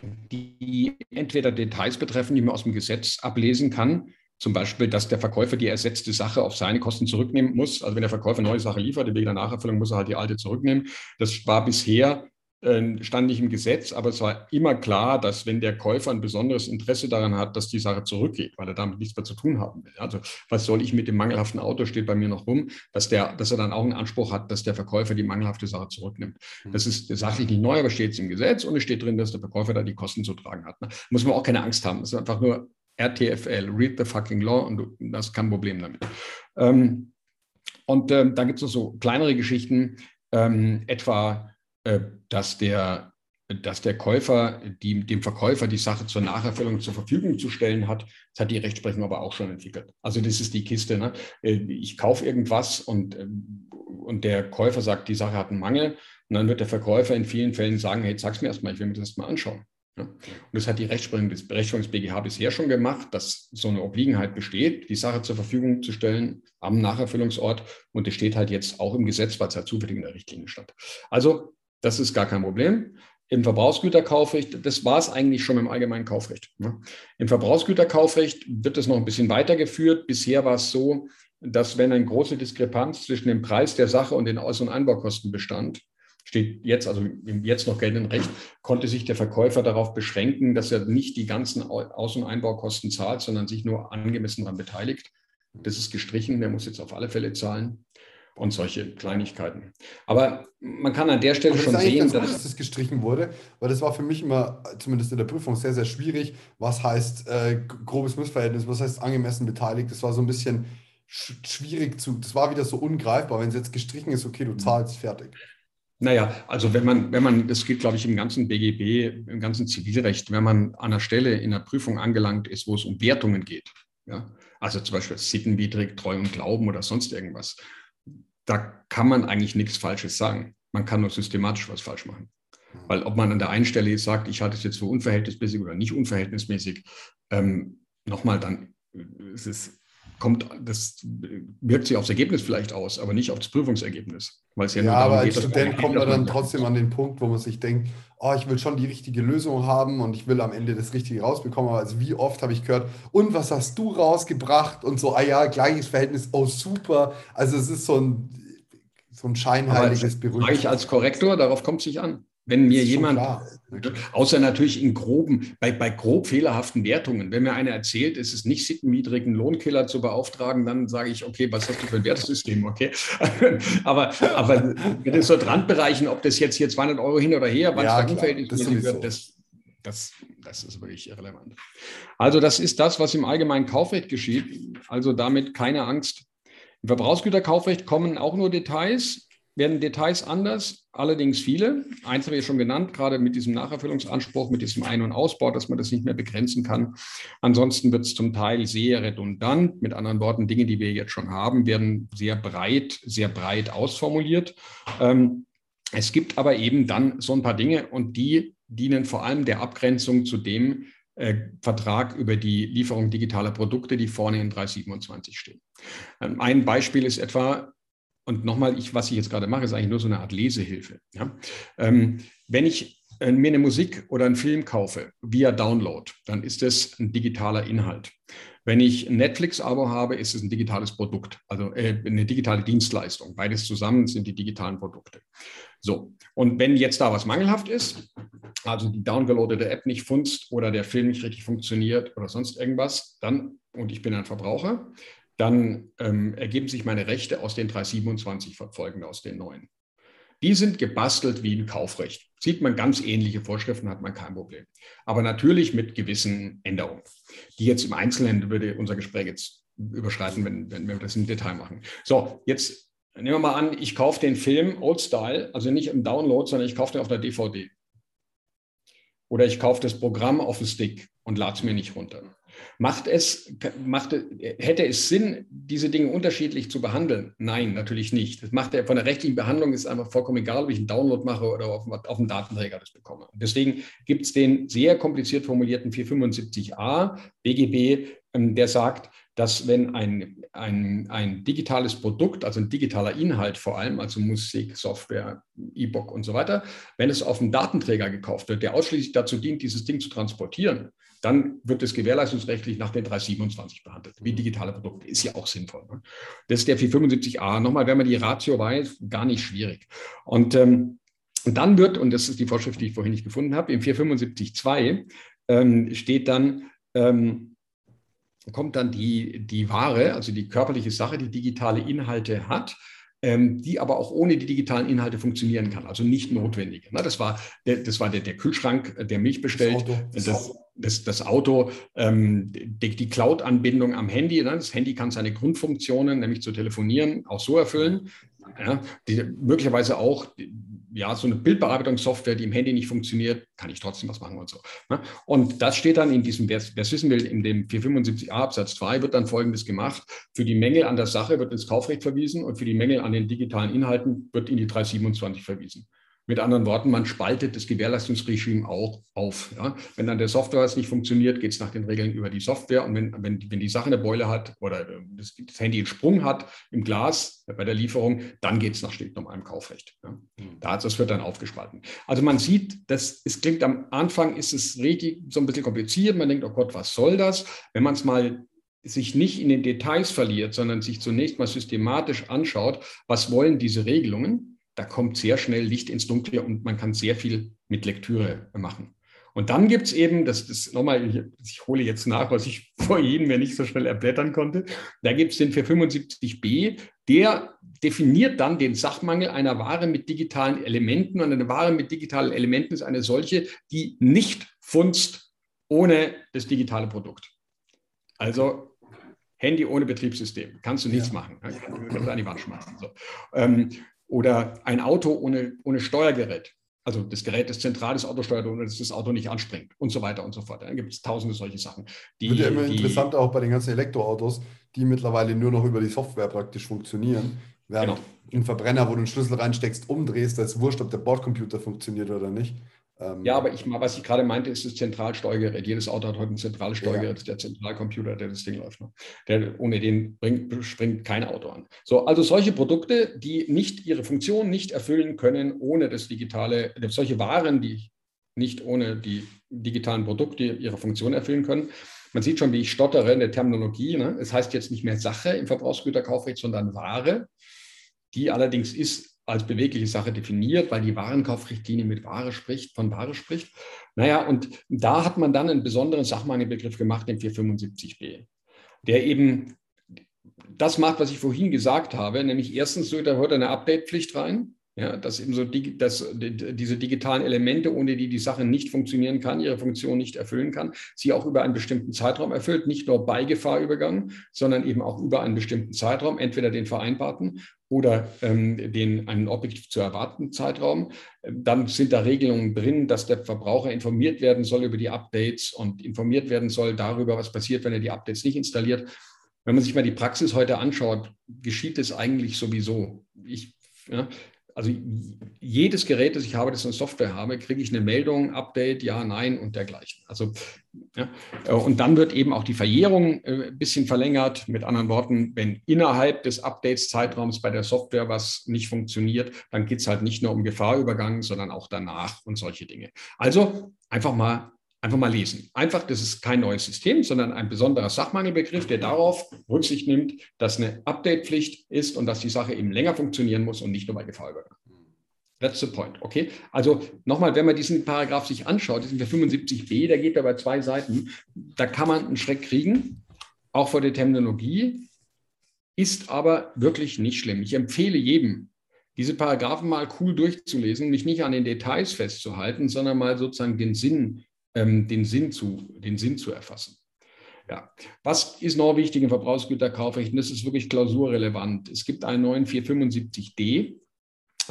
Speaker 2: die entweder Details betreffen, die man aus dem Gesetz ablesen kann, zum Beispiel, dass der Verkäufer die ersetzte Sache auf seine Kosten zurücknehmen muss. Also wenn der Verkäufer eine neue Sache liefert, wegen der Nacherfüllung muss er halt die alte zurücknehmen. Das war bisher stand nicht im Gesetz, aber es war immer klar, dass wenn der Käufer ein besonderes Interesse daran hat, dass die Sache zurückgeht, weil er damit nichts mehr zu tun haben will. Also was soll ich mit dem mangelhaften Auto, steht bei mir noch rum, dass, der, dass er dann auch einen Anspruch hat, dass der Verkäufer die mangelhafte Sache zurücknimmt. Hm. Das ist sachlich nicht neu, aber steht es im Gesetz und es steht drin, dass der Verkäufer da die Kosten zu tragen hat. Da ne? muss man auch keine Angst haben. Das ist einfach nur RTFL, Read the fucking Law und du hast kein Problem damit. Ähm, und ähm, da gibt es noch so kleinere Geschichten, ähm, etwa äh, dass der, dass der Käufer die, dem Verkäufer die Sache zur Nacherfüllung zur Verfügung zu stellen hat. Das hat die Rechtsprechung aber auch schon entwickelt. Also das ist die Kiste. Ne? Äh, ich kaufe irgendwas und, äh, und der Käufer sagt, die Sache hat einen Mangel. Und dann wird der Verkäufer in vielen Fällen sagen, hey, sag's mir erstmal, ich will mir das mal anschauen. Ja? Und das hat die Rechtsprechung des, Rechtsprechung des BGH bisher schon gemacht, dass so eine Obliegenheit besteht, die Sache zur Verfügung zu stellen am Nacherfüllungsort. Und das steht halt jetzt auch im Gesetz, weil es halt zufällig in der Richtlinie stand. Also das ist gar kein Problem. Im Verbrauchsgüterkaufrecht, das war es eigentlich schon im allgemeinen Kaufrecht. Ne? Im Verbrauchsgüterkaufrecht wird es noch ein bisschen weitergeführt. Bisher war es so, dass wenn eine große Diskrepanz zwischen dem Preis der Sache und den Aus- und Einbaukosten bestand, steht jetzt, also im jetzt noch geltenden Recht, konnte sich der Verkäufer darauf beschränken, dass er nicht die ganzen Aus- und Einbaukosten zahlt, sondern sich nur angemessen daran beteiligt. Das ist gestrichen, der muss jetzt auf alle Fälle zahlen und solche Kleinigkeiten. Aber man kann an der Stelle schon sehen,
Speaker 1: dass, gut, dass das gestrichen wurde, weil das war für mich immer, zumindest in der Prüfung, sehr, sehr schwierig. Was heißt äh, grobes Missverhältnis, was heißt angemessen beteiligt? Das war so ein bisschen sch schwierig zu, das war wieder so ungreifbar. Wenn es jetzt gestrichen ist, okay, du zahlst, fertig.
Speaker 2: Naja, also wenn man, wenn man, das geht, glaube ich, im ganzen BGB, im ganzen Zivilrecht, wenn man an einer Stelle in der Prüfung angelangt ist, wo es um Wertungen geht, ja, also zum Beispiel sittenwidrig, Treu und Glauben oder sonst irgendwas, da kann man eigentlich nichts Falsches sagen. Man kann nur systematisch was falsch machen. Weil ob man an der einen Stelle sagt, ich halte es jetzt für unverhältnismäßig oder nicht unverhältnismäßig, ähm, nochmal, dann ist es, kommt, das wirkt sich aufs Ergebnis vielleicht aus, aber nicht auf das Prüfungsergebnis.
Speaker 1: Weil es ja, ja aber als geht, Student kommt man dann trotzdem an den Punkt, wo man sich denkt, oh, ich will schon die richtige Lösung haben und ich will am Ende das Richtige rausbekommen. Aber also wie oft habe ich gehört, und was hast du rausgebracht? Und so, ah ja, gleiches Verhältnis, oh super. Also es ist so ein, so ein scheinheiliges
Speaker 2: Berühmt. Ich als Korrektor, darauf kommt es nicht an. Wenn mir jemand, außer natürlich in groben, bei, bei grob fehlerhaften Wertungen, wenn mir einer erzählt, es ist nicht sittenwidrigen Lohnkiller zu beauftragen, dann sage ich, okay, was hast du für ein Wertesystem, okay? (laughs) aber, aber wenn es so Randbereichen, ob das jetzt hier 200 Euro hin oder her, wann ja, es da unverhältnismäßig wird, das, das, das ist wirklich irrelevant. Also das ist das, was im allgemeinen Kaufrecht geschieht. Also damit keine Angst. Im Verbrauchsgüterkaufrecht kommen auch nur Details werden Details anders, allerdings viele. Eins habe ich schon genannt, gerade mit diesem Nacherfüllungsanspruch, mit diesem Ein- und Ausbau, dass man das nicht mehr begrenzen kann. Ansonsten wird es zum Teil sehr redundant. Mit anderen Worten, Dinge, die wir jetzt schon haben, werden sehr breit, sehr breit ausformuliert. Ähm, es gibt aber eben dann so ein paar Dinge und die dienen vor allem der Abgrenzung zu dem, äh, Vertrag über die Lieferung digitaler Produkte, die vorne in 327 stehen. Ähm, ein Beispiel ist etwa und nochmal, ich, was ich jetzt gerade mache, ist eigentlich nur so eine Art Lesehilfe. Ja? Ähm, wenn ich äh, mir eine Musik oder einen Film kaufe via Download, dann ist es ein digitaler Inhalt. Wenn ich ein Netflix-Abo habe, ist es ein digitales Produkt, also äh, eine digitale Dienstleistung. Beides zusammen sind die digitalen Produkte. So, und wenn jetzt da was mangelhaft ist, also die downgeloadete App nicht funzt oder der Film nicht richtig funktioniert oder sonst irgendwas, dann, und ich bin ein Verbraucher, dann ähm, ergeben sich meine Rechte aus den 327 folgend aus den neuen. Die sind gebastelt wie ein Kaufrecht. Sieht man ganz ähnliche Vorschriften, hat man kein Problem. Aber natürlich mit gewissen Änderungen, die jetzt im Einzelnen würde unser Gespräch jetzt überschreiten, wenn, wenn wir das im Detail machen. So, jetzt nehmen wir mal an, ich kaufe den Film Old Style, also nicht im Download, sondern ich kaufe den auf der DVD. Oder ich kaufe das Programm auf dem Stick und lade es mir nicht runter. Macht es, macht, hätte es Sinn, diese Dinge unterschiedlich zu behandeln? Nein, natürlich nicht. Das macht ja von der rechtlichen Behandlung ist einfach vollkommen egal, ob ich einen Download mache oder auf, auf einen Datenträger das bekomme. Deswegen gibt es den sehr kompliziert formulierten 475a BGB, ähm, der sagt, dass wenn ein, ein, ein digitales Produkt, also ein digitaler Inhalt vor allem, also Musik, Software, E-Book und so weiter, wenn es auf einen Datenträger gekauft wird, der ausschließlich dazu dient, dieses Ding zu transportieren, dann wird es gewährleistungsrechtlich nach den 327 behandelt. Wie digitale Produkte ist ja auch sinnvoll. Ne? Das ist der 475a. Nochmal, wenn man die Ratio weiß, gar nicht schwierig. Und, ähm, dann wird, und das ist die Vorschrift, die ich vorhin nicht gefunden habe, im 475.2 ähm, steht dann, ähm, kommt dann die, die Ware, also die körperliche Sache, die digitale Inhalte hat, ähm, die aber auch ohne die digitalen Inhalte funktionieren kann, also nicht notwendige. das war der, das war der, der Kühlschrank, der Milch bestellt, das, das, das, das Auto, ähm, die, die Cloud-Anbindung am Handy. Ne? Das Handy kann seine Grundfunktionen, nämlich zu telefonieren, auch so erfüllen. Ja, die, möglicherweise auch ja, so eine Bildbearbeitungssoftware, die im Handy nicht funktioniert, kann ich trotzdem was machen und so. Ne? Und das steht dann in diesem, wer es wissen will, in dem 475a Absatz 2 wird dann Folgendes gemacht. Für die Mängel an der Sache wird ins Kaufrecht verwiesen und für die Mängel an den digitalen Inhalten wird in die 327 verwiesen. Mit anderen Worten, man spaltet das Gewährleistungsregime auch auf. Ja. Wenn dann der Software nicht funktioniert, geht es nach den Regeln über die Software. Und wenn, wenn, wenn die Sache eine Beule hat oder äh, das, das Handy einen Sprung hat im Glas bei der Lieferung, dann geht es nach steht normalem Kaufrecht. Ja. Mhm. Das wird dann aufgespalten. Also man sieht, das, es klingt am Anfang, ist es richtig so ein bisschen kompliziert. Man denkt, oh Gott, was soll das? Wenn man es mal sich nicht in den Details verliert, sondern sich zunächst mal systematisch anschaut, was wollen diese Regelungen, da kommt sehr schnell Licht ins Dunkle und man kann sehr viel mit Lektüre machen. Und dann gibt es eben, das ist nochmal, ich, ich, hole jetzt nach, was ich (laughs) vorhin mir nicht so schnell erblättern konnte, da gibt es den 475b, der definiert dann den Sachmangel einer Ware mit digitalen Elementen. Und eine Ware mit digitalen Elementen ist eine solche, die nicht funzt ohne das digitale Produkt. Also Handy ohne Betriebssystem, kannst du nichts ja. machen. Kannst du an die Wand schmeißen. So. Ähm, oder ein Auto ohne, ohne Steuergerät. Also das Gerät ist zentral, das Auto steuert, ohne dass das Auto nicht anspringt und so weiter und so fort. Dann gibt es tausende solche Sachen.
Speaker 1: Die, Wird ja immer die, interessanter auch bei den ganzen Elektroautos, die mittlerweile nur noch über die Software praktisch funktionieren. Während genau. ein Verbrenner, wo du einen Schlüssel reinsteckst, umdrehst, da ist wurscht, ob der Bordcomputer funktioniert oder nicht.
Speaker 2: Ähm, ja, aber ich, was ich gerade meinte, ist das Zentralsteuergerät. Jedes Auto hat heute ein zentrales Steuergerät, ja. der Zentralcomputer, der das Ding läuft. Ne? Der, ohne den bringt, springt kein Auto an. So, also solche Produkte, die nicht ihre Funktion nicht erfüllen können ohne das digitale, solche Waren, die nicht ohne die digitalen Produkte ihre Funktion erfüllen können. Man sieht schon, wie ich stottere in der Terminologie. Ne? Es heißt jetzt nicht mehr Sache im Verbrauchsgüterkaufrecht, sondern Ware. Die allerdings ist als bewegliche Sache definiert, weil die Warenkaufrichtlinie mit Ware spricht, von Ware spricht. Naja, und da hat man dann einen besonderen Sachmangel-Begriff gemacht, den 475b, der eben das macht, was ich vorhin gesagt habe, nämlich erstens so, da hört eine Update-Pflicht rein. Ja, dass eben so die, dass diese digitalen Elemente, ohne die die Sache nicht funktionieren kann, ihre Funktion nicht erfüllen kann, sie auch über einen bestimmten Zeitraum erfüllt, nicht nur bei Gefahrübergang, sondern eben auch über einen bestimmten Zeitraum, entweder den vereinbarten oder ähm, den einen objektiv zu erwartenden Zeitraum. Dann sind da Regelungen drin, dass der Verbraucher informiert werden soll über die Updates und informiert werden soll darüber, was passiert, wenn er die Updates nicht installiert. Wenn man sich mal die Praxis heute anschaut, geschieht es eigentlich sowieso. Ich, ja, also jedes Gerät, das ich habe, das eine Software habe, kriege ich eine Meldung, Update, ja, nein und dergleichen. Also, ja, äh, und dann wird eben auch die Verjährung äh, ein bisschen verlängert. Mit anderen Worten, wenn innerhalb des Updates-Zeitraums bei der Software was nicht funktioniert, dann geht es halt nicht nur um Gefahrübergang, sondern auch danach und solche Dinge. Also einfach mal Einfach mal lesen. Einfach, das ist kein neues System, sondern ein besonderer Sachmangelbegriff, der darauf Rücksicht nimmt, dass eine Update-Pflicht ist und dass die Sache eben länger funktionieren muss und nicht nur bei Gefahrübergang. That's the point. Okay. Also nochmal, wenn man diesen Paragraph sich anschaut, diesen 75b, der geht ja bei zwei Seiten, da kann man einen Schreck kriegen, auch vor der Terminologie, ist aber wirklich nicht schlimm. Ich empfehle jedem, diese Paragraphen mal cool durchzulesen, mich nicht an den Details festzuhalten, sondern mal sozusagen den Sinn ähm, den, Sinn zu, den Sinn zu erfassen. Ja. Was ist noch wichtig im Verbrauchsgüterkaufrecht? das ist wirklich klausurrelevant. Es gibt einen neuen 475d,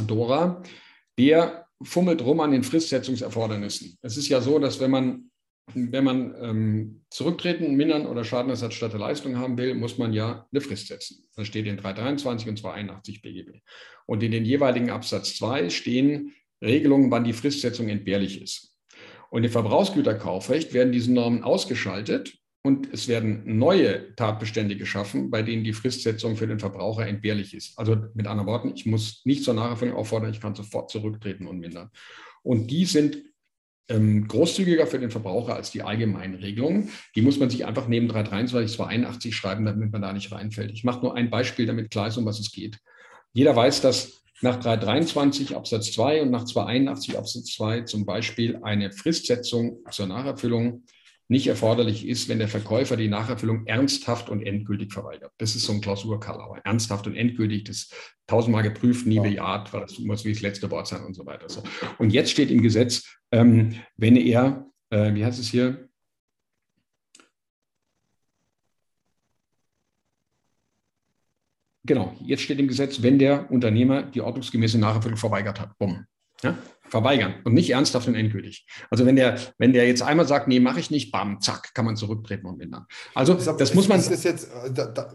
Speaker 2: Dora, der fummelt rum an den Fristsetzungserfordernissen. Es ist ja so, dass wenn man, wenn man ähm, zurücktreten, mindern oder Schadenersatz statt der Leistung haben will, muss man ja eine Frist setzen. Das steht in 323 und 281 BGB. Und in den jeweiligen Absatz 2 stehen Regelungen, wann die Fristsetzung entbehrlich ist. Und im Verbrauchsgüterkaufrecht werden diese Normen ausgeschaltet und es werden neue Tatbestände geschaffen, bei denen die Fristsetzung für den Verbraucher entbehrlich ist. Also mit anderen Worten, ich muss nicht zur Nacherfüllung auffordern, ich kann sofort zurücktreten und mindern. Und die sind ähm, großzügiger für den Verbraucher als die allgemeinen Regelungen. Die muss man sich einfach neben 323, 281 schreiben, damit man da nicht reinfällt. Ich mache nur ein Beispiel, damit klar ist, um was es geht. Jeder weiß, dass nach 323 Absatz 2 und nach 281 Absatz 2 zum Beispiel eine Fristsetzung zur Nacherfüllung nicht erforderlich ist, wenn der Verkäufer die Nacherfüllung ernsthaft und endgültig verweigert. Das ist so ein Klausurkalauer. Ernsthaft und endgültig, das tausendmal geprüft, nie bejaht, weil das muss wie das letzte Wort sein und so weiter. Und jetzt steht im Gesetz, ähm, wenn er, äh, wie heißt es hier, Genau, jetzt steht im Gesetz, wenn der Unternehmer die ordnungsgemäße Nacherfüllung verweigert hat. Bumm. Ja? Verweigern und nicht ernsthaft und endgültig. Also wenn der, wenn der jetzt einmal sagt, nee, mache ich nicht, bam, zack, kann man zurücktreten und ändern. Also das, das muss man.
Speaker 1: Ist jetzt, äh, da, da,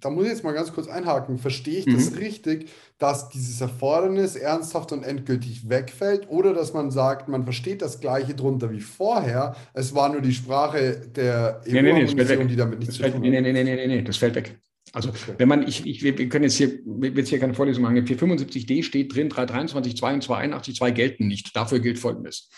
Speaker 1: da, muss ich jetzt mal ganz kurz einhaken. Verstehe ich mhm. das richtig, dass dieses Erfordernis ernsthaft und endgültig wegfällt oder dass man sagt, man versteht das Gleiche drunter wie vorher, es war nur die Sprache der
Speaker 2: EU-Kommission, nee, nee, die damit nichts zu tun hat? Nee, nee, nee, nee, nee, das fällt weg. Also wenn man, ich, ich, wir können jetzt hier, jetzt hier keine Vorlesung machen, 475d steht drin, 323, 2 und 281, 2 gelten nicht. Dafür gilt Folgendes.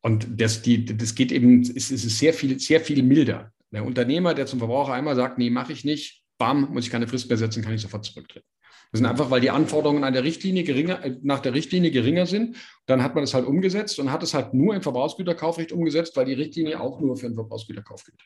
Speaker 2: Und das, die, das geht eben, es ist sehr viel, sehr viel milder. Der Unternehmer, der zum Verbraucher einmal sagt, nee, mache ich nicht, bam, muss ich keine Frist mehr setzen, kann ich sofort zurücktreten. Das sind einfach, weil die Anforderungen an der Richtlinie geringer, äh, nach der Richtlinie geringer sind. Dann hat man es halt umgesetzt und hat es halt nur im Verbrauchsgüterkaufrecht umgesetzt, weil die Richtlinie auch nur für den Verbrauchsgüterkauf gilt.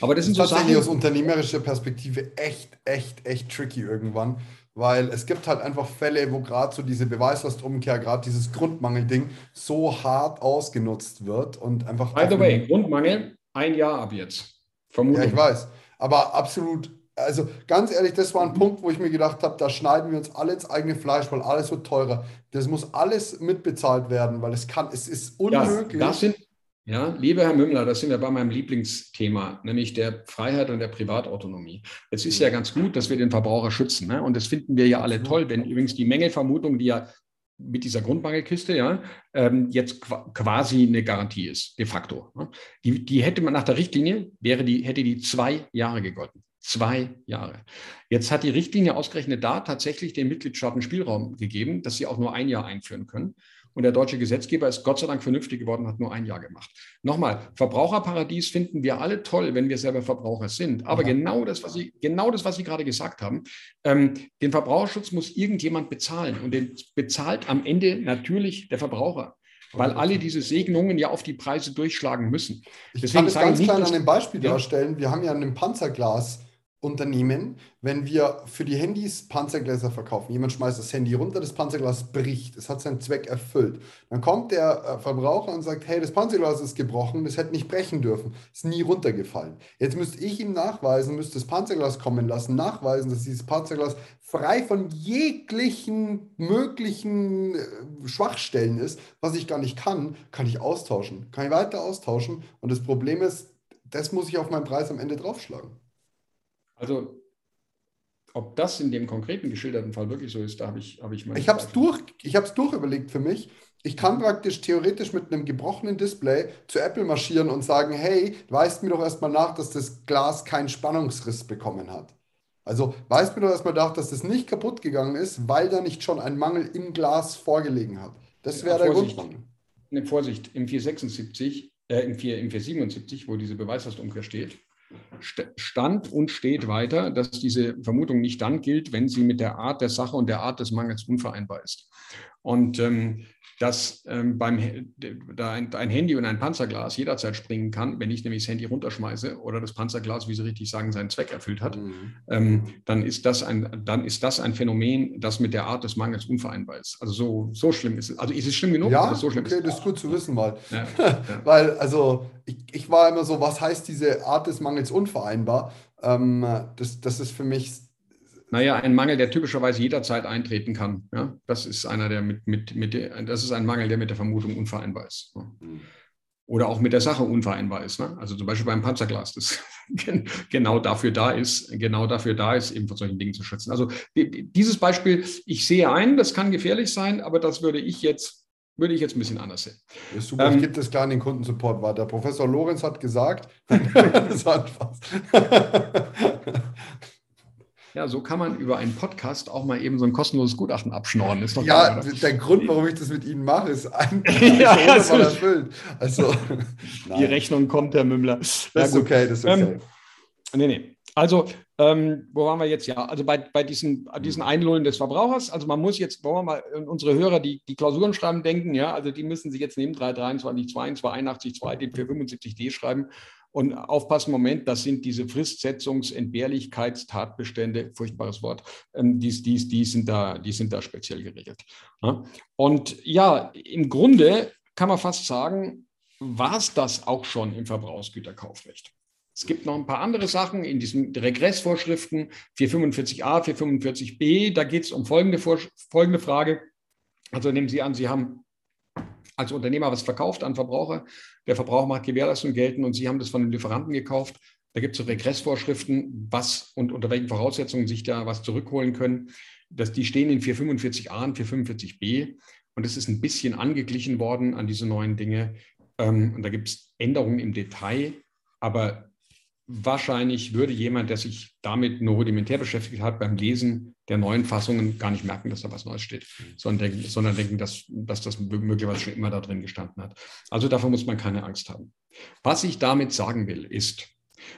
Speaker 1: Aber das, das sind so tatsächlich Sachen, aus unternehmerischer Perspektive echt, echt, echt tricky irgendwann, weil es gibt halt einfach Fälle, wo gerade so diese Beweislastumkehr, gerade dieses Grundmangelding so hart ausgenutzt wird und einfach.
Speaker 2: By the way, Grundmangel, ein Jahr ab jetzt.
Speaker 1: Vermutlich. Ja, ich weiß. Aber absolut, also ganz ehrlich, das war ein Punkt, wo ich mir gedacht habe, da schneiden wir uns alle ins eigene Fleisch, weil alles wird teurer. Das muss alles mitbezahlt werden, weil es kann, es ist unmöglich.
Speaker 2: Das, das sind ja, lieber Herr Mümmler, das sind wir bei meinem Lieblingsthema, nämlich der Freiheit und der Privatautonomie. Es ist ja ganz gut, dass wir den Verbraucher schützen. Ne? Und das finden wir ja alle toll, wenn übrigens die Mängelvermutung, die ja mit dieser Grundmangelkiste ja ähm, jetzt quasi eine Garantie ist, de facto. Ne? Die, die hätte man nach der Richtlinie, wäre die, hätte die zwei Jahre gegolten. Zwei Jahre. Jetzt hat die Richtlinie ausgerechnet da tatsächlich den Mitgliedstaaten Spielraum gegeben, dass sie auch nur ein Jahr einführen können. Und der deutsche Gesetzgeber ist Gott sei Dank vernünftig geworden, hat nur ein Jahr gemacht. Nochmal, Verbraucherparadies finden wir alle toll, wenn wir selber Verbraucher sind. Aber ja. genau, das, was Sie, genau das, was Sie gerade gesagt haben, ähm, den Verbraucherschutz muss irgendjemand bezahlen. Und den bezahlt am Ende natürlich der Verbraucher weil alle diese Segnungen ja auf die Preise durchschlagen müssen.
Speaker 1: Ich Deswegen kann es ganz klein an dem Beispiel darstellen. Wir haben ja ein Panzerglas Unternehmen, wenn wir für die Handys Panzergläser verkaufen. Jemand schmeißt das Handy runter, das Panzerglas bricht, es hat seinen Zweck erfüllt. Dann kommt der äh, Verbraucher und sagt, hey, das Panzerglas ist gebrochen, das hätte nicht brechen dürfen, ist nie runtergefallen. Jetzt müsste ich ihm nachweisen, müsste das Panzerglas kommen lassen, nachweisen, dass dieses Panzerglas frei von jeglichen möglichen äh, Schwachstellen ist, was ich gar nicht kann, kann ich austauschen, kann ich weiter austauschen und das Problem ist, das muss ich auf meinen Preis am Ende draufschlagen.
Speaker 2: Also, ob das in dem konkreten geschilderten Fall wirklich so ist, da habe ich, habe ich
Speaker 1: mal. Ich habe es durch, durchüberlegt für mich. Ich kann praktisch theoretisch mit einem gebrochenen Display zu Apple marschieren und sagen, hey, weist mir doch erstmal nach, dass das Glas keinen Spannungsriss bekommen hat. Also weist mir doch erstmal nach, dass das nicht kaputt gegangen ist, weil da nicht schon ein Mangel im Glas vorgelegen hat. Das wäre der Grundmangel.
Speaker 2: Eine Vorsicht, im 476, äh, im, 4, im 477, wo diese Beweislastumkehr steht, stand und steht weiter, dass diese Vermutung nicht dann gilt, wenn sie mit der Art der Sache und der Art des Mangels unvereinbar ist. Und ähm, dass ähm, beim, da ein, ein, Handy und ein Panzerglas jederzeit springen kann, wenn ich nämlich das Handy runterschmeiße oder das Panzerglas, wie Sie richtig sagen, seinen Zweck erfüllt hat, mhm. ähm, dann, ist das ein, dann ist das ein Phänomen, das mit der Art des Mangels unvereinbar ist. Also so, so schlimm ist es. Also ist es schlimm genug?
Speaker 1: Ja, so schlimm okay, ist das ist gut zu wissen, weil, ja, (laughs) ja. weil also ich, ich war immer so, was heißt diese Art des Mangels unvereinbar? Ähm, das, das ist für mich
Speaker 2: naja, ein Mangel, der typischerweise jederzeit eintreten kann. Ja? Das ist einer, der mit, mit, mit der, das ist ein Mangel, der mit der Vermutung unvereinbar ist. Ja? Mhm. Oder auch mit der Sache unvereinbar ist. Ne? Also zum Beispiel beim Panzerglas, das (laughs) genau dafür da ist, genau dafür da ist, eben vor solchen Dingen zu schützen. Also dieses Beispiel, ich sehe ein, das kann gefährlich sein, aber das würde ich jetzt würde ich jetzt ein bisschen anders sehen.
Speaker 1: Ja, super, ähm, ich gebe das klar an den Kundensupport weiter. Professor Lorenz hat gesagt. (laughs) (laughs) (laughs)
Speaker 2: Ja, so kann man über einen Podcast auch mal eben so ein kostenloses Gutachten abschnorren.
Speaker 1: Ist doch ja, geil, der Grund, warum ich das mit Ihnen mache, ist eigentlich ja, also, erfüllt.
Speaker 2: Also, die Rechnung kommt, Herr Mümmler.
Speaker 1: Das ja, ist okay, das ist okay. Ähm,
Speaker 2: nee, nee. Also, ähm, wo waren wir jetzt? Ja, also bei, bei diesen, diesen Einlullen des Verbrauchers, also man muss jetzt, wollen wir mal unsere Hörer, die die Klausuren schreiben, denken, ja, also die müssen sich jetzt neben 323, 2, 281, 2 den 475d schreiben und aufpassen, Moment, das sind diese Fristsetzungs-, Entbehrlichkeitstatbestände, furchtbares Wort, ähm, die, die, die, sind da, die sind da speziell geregelt. Und ja, im Grunde kann man fast sagen, war es das auch schon im Verbrauchsgüterkaufrecht. Es gibt noch ein paar andere Sachen in diesen Regressvorschriften 445a, 445b. Da geht es um folgende, folgende Frage. Also nehmen Sie an, Sie haben als Unternehmer was verkauft an Verbraucher. Der Verbraucher macht Gewährleistung gelten und Sie haben das von den Lieferanten gekauft. Da gibt es Regressvorschriften, was und unter welchen Voraussetzungen sich da was zurückholen können. Das, die stehen in 445a und 445b und es ist ein bisschen angeglichen worden an diese neuen Dinge. Ähm, und da gibt es Änderungen im Detail, aber wahrscheinlich würde jemand, der sich damit nur rudimentär beschäftigt hat, beim Lesen der neuen Fassungen gar nicht merken, dass da was Neues steht, sondern denken, sondern denken dass, dass das möglicherweise schon immer da drin gestanden hat. Also davor muss man keine Angst haben. Was ich damit sagen will, ist,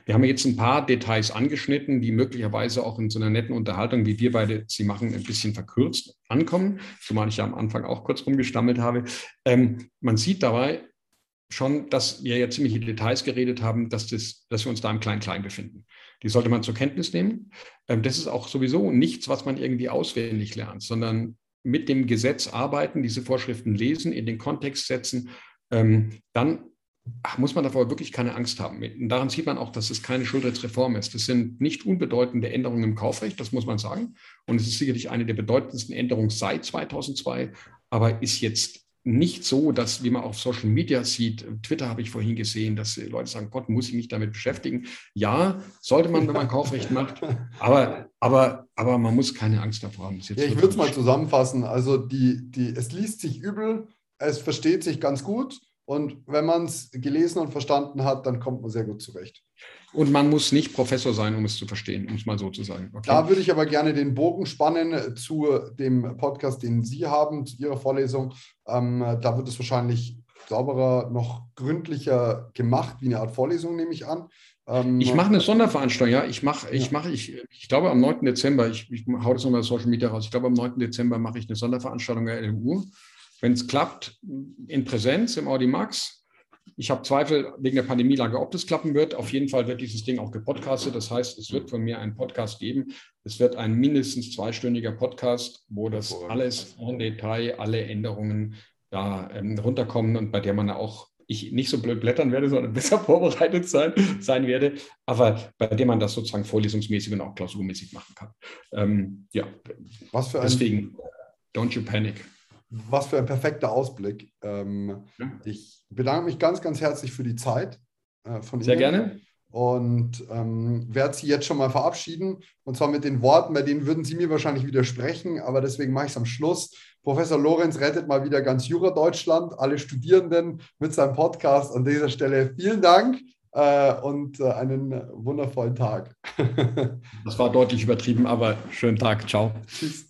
Speaker 2: wir haben jetzt ein paar Details angeschnitten, die möglicherweise auch in so einer netten Unterhaltung, wie wir beide sie machen, ein bisschen verkürzt ankommen, zumal ich ja am Anfang auch kurz rumgestammelt habe. Ähm, man sieht dabei, schon, dass wir ja ziemliche Details geredet haben, dass, das, dass wir uns da im Klein-Klein befinden. Die sollte man zur Kenntnis nehmen. Ähm, das ist auch sowieso nichts, was man irgendwie auswendig lernt, sondern mit dem Gesetz arbeiten, diese Vorschriften lesen, in den Kontext setzen. Ähm, dann muss man davor wirklich keine Angst haben. Und daran sieht man auch, dass es keine Schuldrechtsreform ist. Das sind nicht unbedeutende Änderungen im Kaufrecht, das muss man sagen. Und es ist sicherlich eine der bedeutendsten Änderungen seit 2002, aber ist jetzt nicht so, dass, wie man auf Social Media sieht, Twitter habe ich vorhin gesehen, dass Leute sagen, Gott, muss ich mich damit beschäftigen? Ja, sollte man, wenn man (laughs) Kaufrecht macht, aber, aber, aber man muss keine Angst davor haben.
Speaker 1: ja, ich würde es mal zusammenfassen. Also die, die, es liest sich übel, es versteht sich ganz gut Und wenn man es gelesen und verstanden hat, dann kommt man sehr gut zurecht.
Speaker 2: Und man muss nicht Professor sein, um es zu verstehen, um es mal so zu sagen.
Speaker 1: Okay. Da würde ich aber gerne den Bogen spannen zu dem Podcast, den Sie haben, zu Ihrer Vorlesung. Ähm, da wird es wahrscheinlich sauberer, noch gründlicher gemacht, wie eine Art Vorlesung, nehme ich an.
Speaker 2: Ähm, ich mache eine Sonderveranstaltung, ja. Ich mache, ich mache, ich, ich glaube am 9. Dezember, ich, ich hau das nochmal Social Media raus, ich glaube am 9. Dezember mache ich eine Sonderveranstaltung der LMU. Wenn es klappt, in Präsenz im Audimax. Ich habe Zweifel wegen der Pandemielage, ob das klappen wird. Auf jeden Fall wird dieses Ding auch gepodcastet. Das heißt, es wird von mir einen Podcast geben. Es wird ein mindestens zweistündiger Podcast, wo das alles en Detail, alle Änderungen da ähm, runterkommen und bei der man auch ich nicht so blöd blättern werde, sondern (laughs) besser vorbereitet sein, sein werde, aber bei dem man das sozusagen vorlesungsmäßig und auch klausurmäßig machen kann. Ähm, ja,
Speaker 1: Was für
Speaker 2: ein, deswegen, don't you panic.
Speaker 1: Was für ein perfekter Ausblick. Ähm, ja. Ich bedanke mich ganz, ganz herzlich für die Zeit
Speaker 2: äh, von Sehr Ihnen. gerne.
Speaker 1: Und ähm, werde Sie jetzt schon mal verabschieden. Und zwar mit den Worten, bei denen würden Sie mir wahrscheinlich widersprechen, aber deswegen mache ich es am Schluss. Professor Lorenz rettet mal wieder ganz Jura Deutschland, alle Studierenden mit seinem Podcast. An dieser Stelle vielen Dank äh, und äh, einen wundervollen Tag. (laughs)
Speaker 2: das war deutlich übertrieben, aber schönen Tag. Ciao. Tschüss.